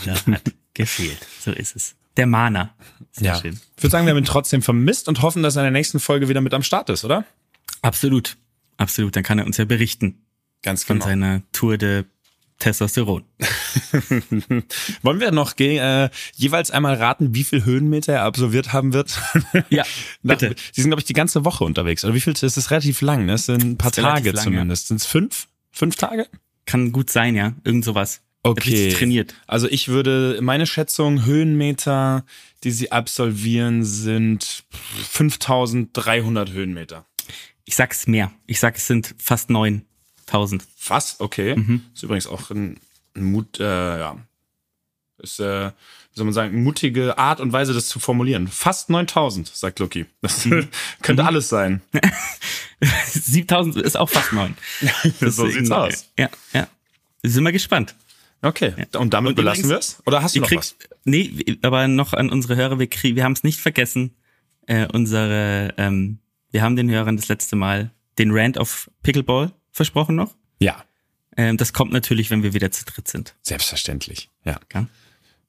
Ja, hat gefehlt. So ist es. Der Mana. Sehr ja. schön. Ich würde sagen, wir haben ihn trotzdem vermisst und hoffen, dass er in der nächsten Folge wieder mit am Start ist, oder? Absolut. Absolut. Dann kann er uns ja berichten Ganz von genau. seiner Tour de Testosteron. Wollen wir noch äh, jeweils einmal raten, wie viel Höhenmeter er absolviert haben wird? Ja, Nach- bitte. Sie sind, glaube ich, die ganze Woche unterwegs. Oder wie viel? Es ist relativ lang, ne? Es sind ein paar Das Tage lang, zumindest. Sind es fünf? Fünf Tage? Kann gut sein, ja. Irgend sowas. Okay. Trainiert. Also ich würde, meine Schätzung, Höhenmeter, die sie absolvieren, sind 5300 Höhenmeter. Ich sag's mehr. Ich sag, es sind fast 9000. Fast, okay. Ist übrigens auch ein, ein Mut, äh, ja. Ist, äh, wie soll man sagen, mutige Art und Weise, das zu formulieren. Fast 9000, sagt Lucky. Das könnte alles sein. 7000 ist auch fast 9. so sieht's aus. Ja, ja. Sind wir gespannt. Okay, und damit Und belassen wir es? Oder hast du noch kriegt, was? nee, aber noch an unsere Hörer, wir, krieg, wir haben es nicht vergessen, äh, unsere, ähm, wir haben den Hörern das letzte Mal den Rant auf Pickleball versprochen noch. Ja, Ähm, das kommt natürlich, wenn wir wieder zu dritt sind. selbstverständlich. Ja. Ja?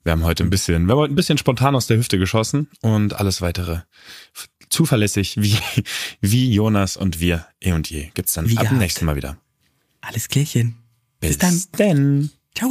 Wir haben heute ein bisschen, wir haben heute ein bisschen spontan aus der Hüfte geschossen und alles weitere zuverlässig wie, wie Jonas und wir eh und je. Gibt's dann Wie ab dem nächsten Mal wieder. Alles klärchen. Bis dann. dann. Ciao.